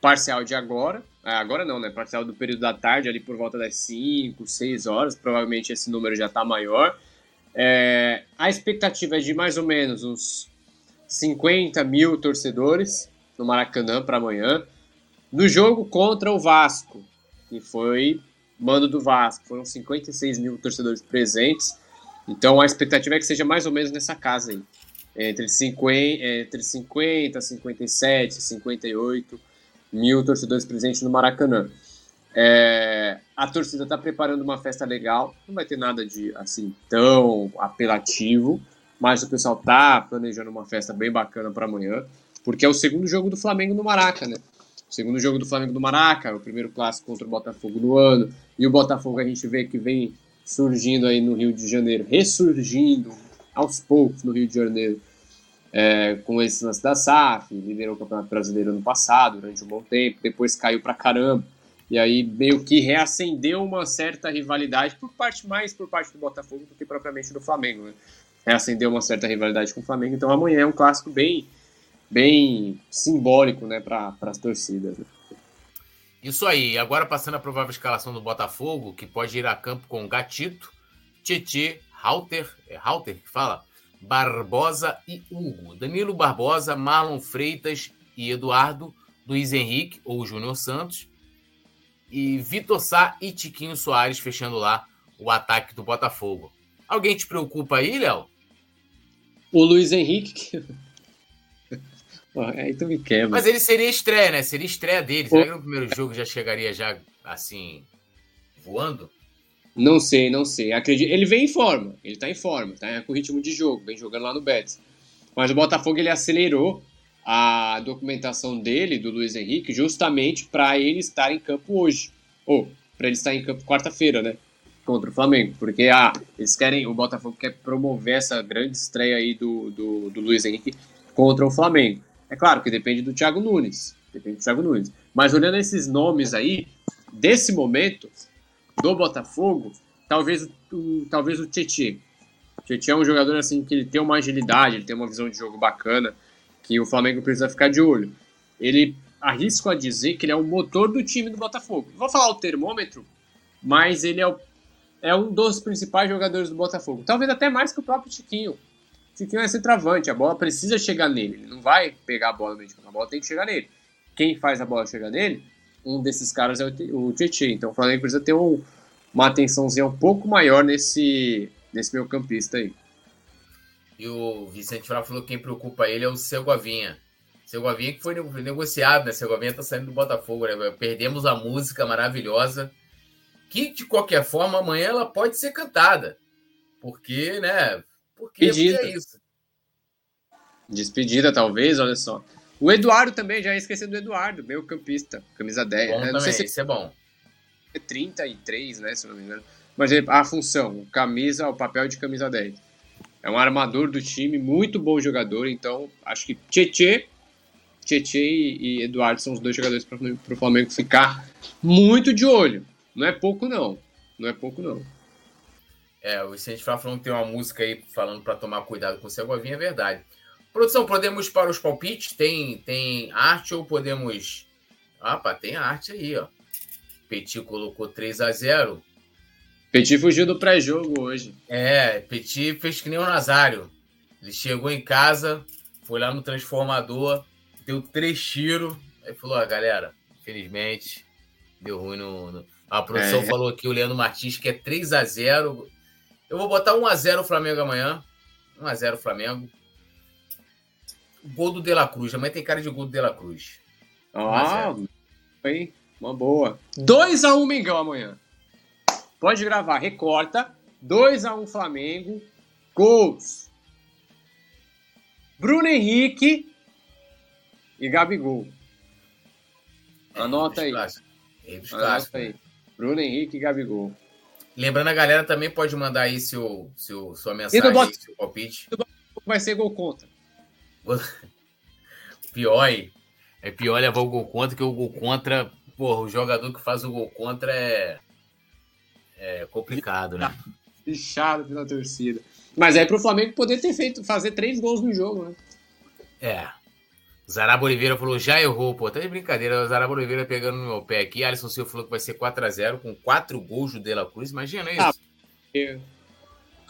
parcial de agora. É, agora não, né? Parcial do período da tarde, ali por volta das 5, 6 horas. Provavelmente esse número já está maior. É, a expectativa é de mais ou menos uns 50 mil torcedores no Maracanã para amanhã. No jogo contra o Vasco, que foi mando do Vasco. Foram 56 mil torcedores presentes. Então a expectativa é que seja mais ou menos nessa casa aí. Entre 50, entre 50 57, 58 mil torcedores presentes no Maracanã. É, a torcida está preparando uma festa legal, não vai ter nada de assim tão apelativo, mas o pessoal tá planejando uma festa bem bacana para amanhã, porque é o segundo jogo do Flamengo no Maraca, né? O segundo jogo do Flamengo no Maraca, o primeiro clássico contra o Botafogo no ano, e o Botafogo a gente vê que vem surgindo aí no Rio de Janeiro, ressurgindo aos poucos no Rio de Janeiro, é, com esse lance da SAF, liderou o Campeonato Brasileiro ano passado, durante um bom tempo, depois caiu pra caramba, e aí meio que reacendeu uma certa rivalidade, por parte mais por parte do Botafogo do que propriamente do Flamengo, né? Reacendeu uma certa rivalidade com o Flamengo, então amanhã é um clássico bem, bem simbólico, né, para as torcidas. Né? Isso aí. Agora passando a provável escalação do Botafogo, que pode ir a campo com Gatito, Tietê, Halter, é Halter que fala? Barbosa e Hugo. Danilo Barbosa, Marlon Freitas e Eduardo, Luiz Henrique ou Júnior Santos. E Vitor Sá e Tiquinho Soares fechando lá o ataque do Botafogo. Alguém te preocupa aí, Léo? O Luiz Henrique, aí tu me quebra. Mas ele seria estreia, né? Seria estreia dele. Será que no primeiro jogo já chegaria já assim, voando? Não sei, não sei. Acredito. Ele vem em forma, ele tá em forma, tá com ritmo de jogo, vem jogando lá no Betis. Mas o Botafogo ele acelerou a documentação dele, do Luiz Henrique, justamente para ele estar em campo hoje. Ou para ele estar em campo quarta-feira, né? Contra o Flamengo. Porque ah, eles querem. O Botafogo quer promover essa grande estreia aí do, do, do Luiz Henrique contra o Flamengo. É claro que depende do Thiago Nunes. Depende do Thiago Nunes. Mas olhando esses nomes aí, desse momento, do Botafogo, talvez o, talvez o Tietchan. O Tietchan é um jogador assim que ele tem uma agilidade, ele tem uma visão de jogo bacana, que o Flamengo precisa ficar de olho. Ele arrisco a dizer que ele é o motor do time do Botafogo. Vou falar o termômetro, mas ele é, o, é um dos principais jogadores do Botafogo. Talvez até mais que o próprio Tiquinho. Tiquinho é centroavante, a bola precisa chegar nele. Ele não vai pegar a bola no meio de campo, a bola tem que chegar nele. Quem faz a bola chegar nele, um desses caras é o Tietchan. Então o Flamengo precisa ter um, uma atençãozinha um pouco maior nesse, nesse meio campista aí. E o Vicente Frau falou que quem preocupa ele é o Segovinha. Segovinha que foi negociado, né? Segovinha tá saindo do Botafogo, né? Perdemos a música maravilhosa, que de qualquer forma amanhã ela pode ser cantada. Porque, né? Porque, porque é isso. Despedida, talvez, olha só. O Eduardo também, já esqueci do Eduardo, meio campista, camisa 10. Bom né? não sei se isso é bom. É 33, né, se não me engano. Mas a função, camisa, o papel de camisa 10. É um armador do time, muito bom jogador, então acho que Tietê, Tietê e Eduardo são os dois jogadores para o Flamengo ficar muito de olho. Não é pouco, não. Não é pouco, não. É, o Vicente Fala falando que tem uma música aí falando para tomar cuidado com o Segovinha, é verdade. Produção, podemos para os palpites? Tem, tem arte ou podemos. Ah, pá, tem arte aí, ó. Petit colocou 3 a 0 Petit fugiu do pré-jogo hoje. É, Petit fez que nem o Nazário. Ele chegou em casa, foi lá no transformador, deu três tiros, aí falou: ah, galera, infelizmente, deu ruim no. no... A produção é. falou aqui, o Leandro Martins, que é 3 a 0 Eu vou botar 1 a 0 o Flamengo amanhã. 1 a 0 Flamengo. Gol do De La Cruz. Amanhã tem cara de gol do De La Cruz. Ah, foi uma boa. 2x1 um Mengão amanhã. Pode gravar, recorta. 2x1 um Flamengo. Gols. Bruno Henrique e Gabigol. Anota aí. Anota aí. Bruno Henrique e Gabigol. Lembrando, a galera também pode mandar aí seu, seu, sua mensagem, bot... seu palpite. Vai ser gol contra. Pior, é pior levar o gol contra, que o gol contra, porra, o jogador que faz o gol contra é, é complicado, né? Fechado pela torcida. Mas é pro Flamengo poder ter feito, fazer três gols no jogo, né? É. Zaraba Oliveira falou, já errou, pô. Tá de brincadeira. O Zaraba Oliveira pegando no meu pé aqui. Alisson Silva falou que vai ser 4x0 com quatro gols do De La Cruz. Imagina isso. Ah,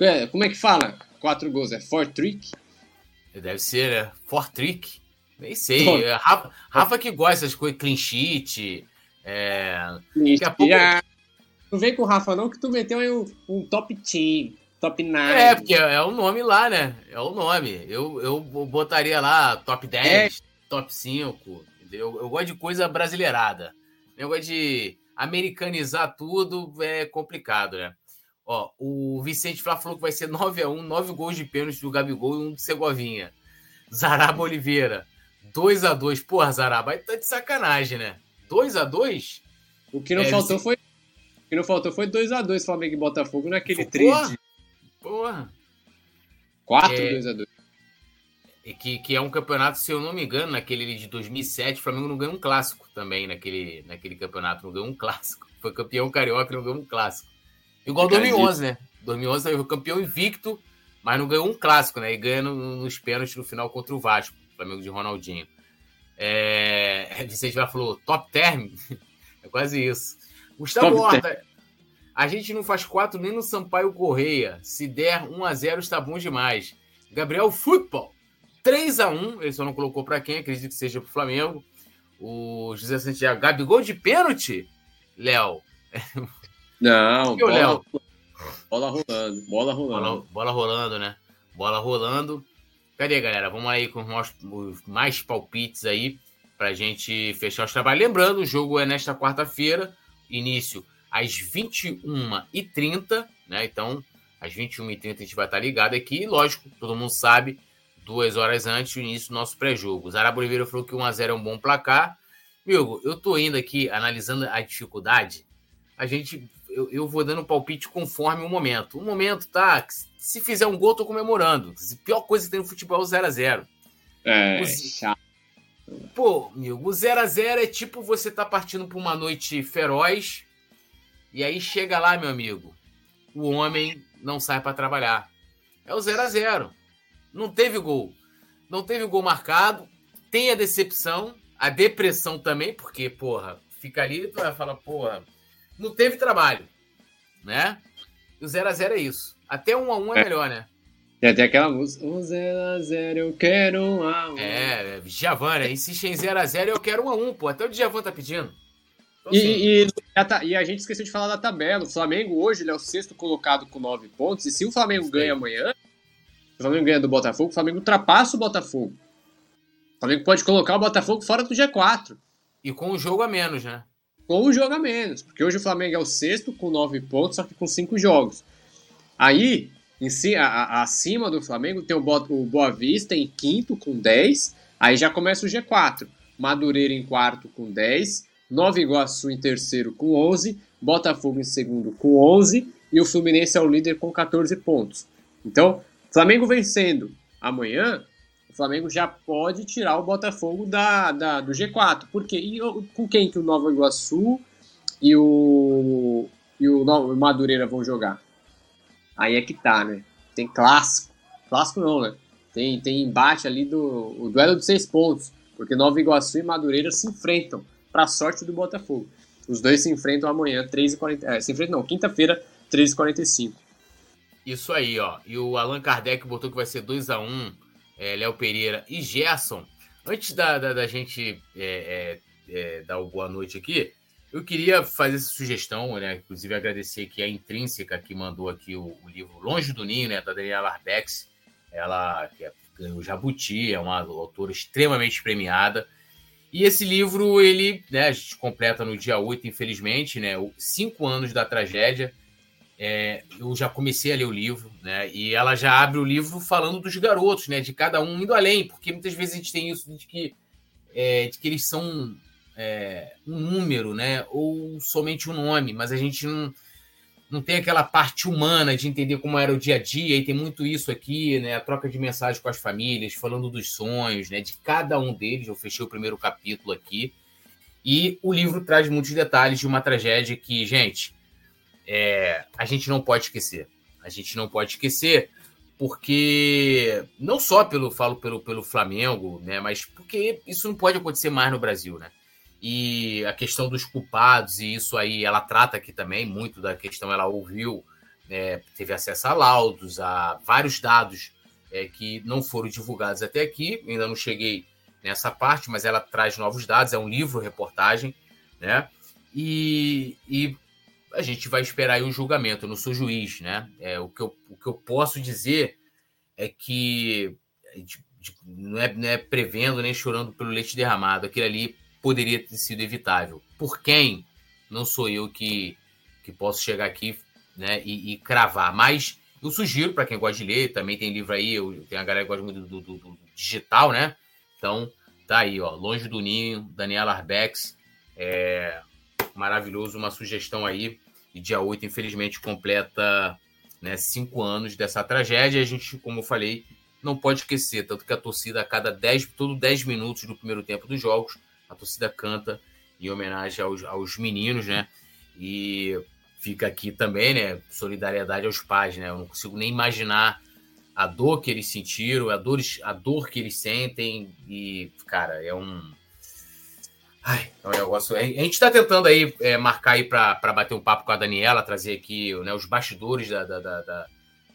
é, como é que fala? Quatro gols. É for trick? Deve ser, né? For trick. Nem sei. É, Rafa, Rafa, que gosta dessas coisas, clean sheet. É... Daqui a pouco... Não vem com o Rafa, não, que tu meteu aí um, um top team. Top 9. É, porque é o nome lá, né? É o nome. Eu, eu botaria lá top 10, é. Top 5. Entendeu? Eu gosto de coisa brasileirada. Eu gosto de americanizar tudo é complicado, né? Ó, o Vicente Flá falou que vai ser 9 a 1 9 gols de pênalti do Gabigol e um do Segovinha. Zaraba Oliveira, 2 a 2 Porra, Zaraba, aí tá de sacanagem, né? 2 a 2 O que não é, faltou foi. O que não faltou foi 2x2 Flamengo e Botafogo naquele trio. Porra! 4 é, 2x2. Que, que é um campeonato, se eu não me engano, naquele de 2007, o Flamengo não ganhou um clássico também naquele, naquele campeonato, não ganhou um clássico. Foi campeão carioca e não ganhou um clássico. Igual 2011, né? 2011 foi campeão invicto, mas não ganhou um clássico, né? E ganha nos pênaltis no final contra o Vasco, Flamengo de Ronaldinho. É... Vicente já falou top term. é quase isso. Gustavo Horta, a gente não faz quatro nem no Sampaio Correia. Se der 1 a 0 está bom demais. Gabriel Futebol, 3 a 1 ele só não colocou para quem, acredito que seja para o Flamengo. O José Santiago, Gabigol de pênalti? Léo. Não, bola, Léo? bola rolando, bola rolando. Bola, bola rolando, né? Bola rolando. Cadê, galera? Vamos aí com os mais palpites aí para a gente fechar os trabalhos. Lembrando, o jogo é nesta quarta-feira, início às 21h30, né? Então, às 21h30 a gente vai estar ligado aqui. E, lógico, todo mundo sabe, duas horas antes do início do nosso pré-jogo. Zarabo Oliveira falou que 1x0 é um bom placar. Milgo, eu tô indo aqui analisando a dificuldade. A gente, eu, eu vou dando palpite conforme o momento. O momento tá, se fizer um gol, tô comemorando. A pior coisa que tem no futebol é o 0x0. É, chato. Pô, amigo, o 0x0 é tipo você tá partindo pra uma noite feroz e aí chega lá, meu amigo, o homem não sai para trabalhar. É o 0 a 0 Não teve gol. Não teve gol marcado. Tem a decepção, a depressão também, porque, porra, fica ali e tu vai falar, porra, não teve trabalho, né? E o 0 a 0 é isso. Até 1 a 1 é, é. melhor, né? Tem até aquela música, 1 0 a 0 eu quero 1 a 1 É, Djavan, né? Insiste em 0 a 0 eu quero 1 a 1 pô. Até o Djavan tá pedindo. Então, e, assim, e, a, e, a, gente esqueceu de falar da tabela. O Flamengo hoje é o sexto colocado com nove pontos. E se o Flamengo ganha amanhã, o Flamengo ganha do Botafogo, o Flamengo ultrapassa o Botafogo. O Flamengo pode colocar o Botafogo fora do G4. E com o jogo a menos, né? Com o jogo a menos. Porque hoje o Flamengo é o sexto com nove pontos, só que com cinco jogos. Aí, em si, a, a, acima do Flamengo, tem o, o Boa Vista em quinto com 10. Aí já começa o G4. Madureira em quarto com 10. Nova Iguaçu em terceiro com 11, Botafogo em segundo com 11 e o Fluminense é o líder com 14 pontos. Então, Flamengo vencendo amanhã, o Flamengo já pode tirar o Botafogo da, da do G4. Porque e com quem que o Nova Iguaçu e o e o, Madureira vão jogar? Aí é que tá, né? Tem clássico. Clássico não, né? Tem, tem embate ali do o duelo de seis pontos, porque Nova Iguaçu e Madureira se enfrentam para sorte do Botafogo. Os dois se enfrentam amanhã, 3h40. É, se enfrentam, não, quinta-feira, 3h45. Isso aí, ó. E o Allan Kardec botou que vai ser 2x1, é, Léo Pereira e Gerson. Antes da, da, da gente é, é, é, dar o boa noite aqui, eu queria fazer essa sugestão, né? Inclusive agradecer aqui a Intrínseca que mandou aqui o, o livro Longe do Ninho, né? Da Daniela Arbex. Ela que é, ganhou Jabuti, é uma autora extremamente premiada. E esse livro, ele, né, a gente completa no dia 8, infelizmente, né, cinco anos da tragédia. É, eu já comecei a ler o livro, né, e ela já abre o livro falando dos garotos, né, de cada um indo além, porque muitas vezes a gente tem isso de que, é, de que eles são é, um número, né, ou somente um nome, mas a gente não, não tem aquela parte humana de entender como era o dia a dia, e tem muito isso aqui, né? A troca de mensagens com as famílias, falando dos sonhos, né? De cada um deles. Eu fechei o primeiro capítulo aqui. E o livro traz muitos detalhes de uma tragédia que, gente, é, a gente não pode esquecer. A gente não pode esquecer porque não só pelo falo pelo, pelo Flamengo, né, mas porque isso não pode acontecer mais no Brasil, né? e a questão dos culpados, e isso aí ela trata aqui também muito da questão, ela ouviu, né, teve acesso a laudos, a vários dados é, que não foram divulgados até aqui, ainda não cheguei nessa parte, mas ela traz novos dados, é um livro, reportagem, né? E, e a gente vai esperar aí o julgamento, eu não sou juiz, né? É, o, que eu, o que eu posso dizer é que de, de, não, é, não é prevendo nem chorando pelo leite derramado, aquilo ali poderia ter sido evitável. Por quem? não sou eu que, que posso chegar aqui né, e, e cravar. Mas eu sugiro para quem gosta de ler, também tem livro aí, eu, tem a galera que gosta muito do, do, do, digital, né? Então, tá aí, ó, Longe do Ninho, Daniela Arbex, é maravilhoso, uma sugestão aí. E dia 8, infelizmente, completa né, cinco anos dessa tragédia. A gente, como eu falei, não pode esquecer, tanto que a torcida, a cada 10, todo 10 minutos do primeiro tempo dos jogos, a torcida canta em homenagem aos, aos meninos, né? E fica aqui também, né? Solidariedade aos pais, né? Eu não consigo nem imaginar a dor que eles sentiram, a dor, a dor que eles sentem. E, cara, é um. Ai, é um negócio. A gente está tentando aí é, marcar aí para bater um papo com a Daniela, trazer aqui né, os bastidores da, da, da,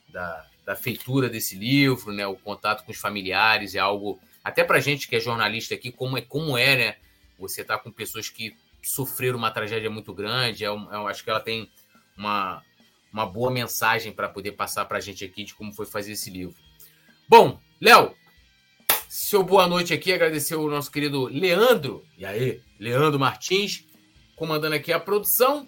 da, da feitura desse livro, né? O contato com os familiares é algo. Até para gente que é jornalista aqui, como é, como é, né? Você tá com pessoas que sofreram uma tragédia muito grande. É, é, acho que ela tem uma, uma boa mensagem para poder passar para a gente aqui de como foi fazer esse livro. Bom, Léo, seu boa noite aqui, agradecer o nosso querido Leandro, e aí, Leandro Martins, comandando aqui a produção.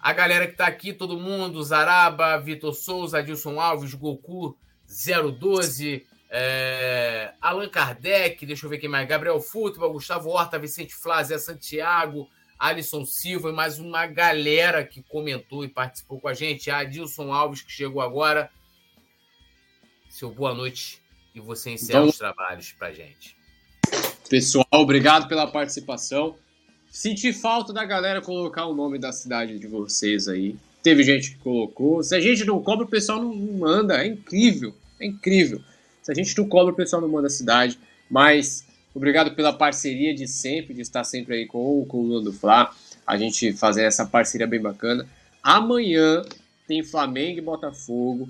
A galera que está aqui, todo mundo, Zaraba, Vitor Souza, Adilson Alves, Goku 012, é, Allan Kardec, deixa eu ver quem mais, Gabriel Futebol, Gustavo Horta, Vicente Flávia, Santiago, Alisson Silva e mais uma galera que comentou e participou com a gente. Adilson Alves, que chegou agora. Seu boa noite e você encerra então, os trabalhos pra gente. Pessoal, obrigado pela participação. Senti falta da galera colocar o nome da cidade de vocês aí. Teve gente que colocou. Se a gente não cobra, o pessoal não manda. É incrível. É incrível. Se a gente não cobra, o pessoal não manda a cidade. Mas Obrigado pela parceria de sempre, de estar sempre aí com o Coluna do Fla. A gente fazer essa parceria bem bacana. Amanhã tem Flamengo e Botafogo.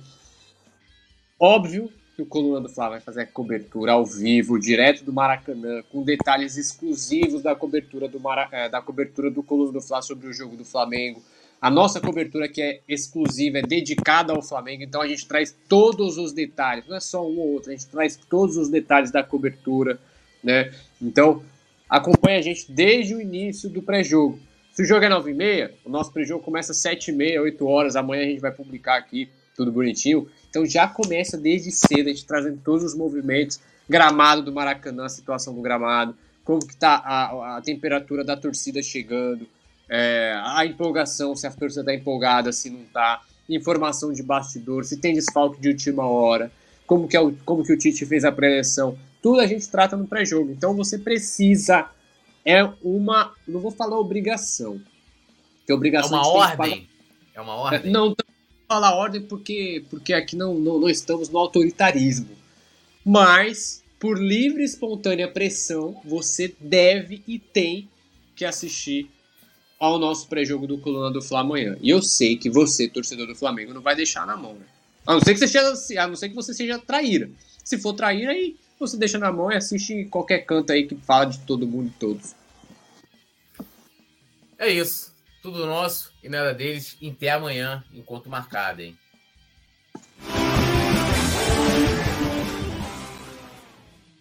Óbvio que o Coluna do Fla vai fazer a cobertura ao vivo, direto do Maracanã, com detalhes exclusivos da cobertura do, Mara... É, da cobertura do Coluna do Fla sobre o jogo do Flamengo. A nossa cobertura que é exclusiva, é dedicada ao Flamengo, então a gente traz todos os detalhes, não é só um ou outro, a gente traz todos os detalhes da cobertura né? Então, acompanha a gente desde o início do pré-jogo. Se o jogo é 9h30, o nosso pré-jogo começa às 7h30, 8 horas. Amanhã a gente vai publicar aqui tudo bonitinho. Então já começa desde cedo, a gente trazendo todos os movimentos, gramado do Maracanã, a situação do gramado, como que tá a, a temperatura da torcida chegando, é, a empolgação, se a torcida está empolgada, se não está, informação de bastidor, se tem desfalque de última hora, como que, é o, como que o Tite fez a pré-eleição tudo a gente trata no pré-jogo. Então você precisa. É uma. Não vou falar obrigação. Que obrigação é uma ordem. É uma ordem. Não falar ordem porque, porque aqui não, não, não estamos no autoritarismo. Mas, por livre e espontânea pressão, você deve e tem que assistir ao nosso pré-jogo do Coluna do Fla amanhã. E eu sei que você, torcedor do Flamengo, não vai deixar na mão, né? A não ser que você seja, a não ser que você seja traíra. Se for traíra, aí você deixa na mão e assiste qualquer canto aí que fala de todo mundo e todos. É isso. Tudo nosso e nada deles. Até amanhã, enquanto marcado, hein?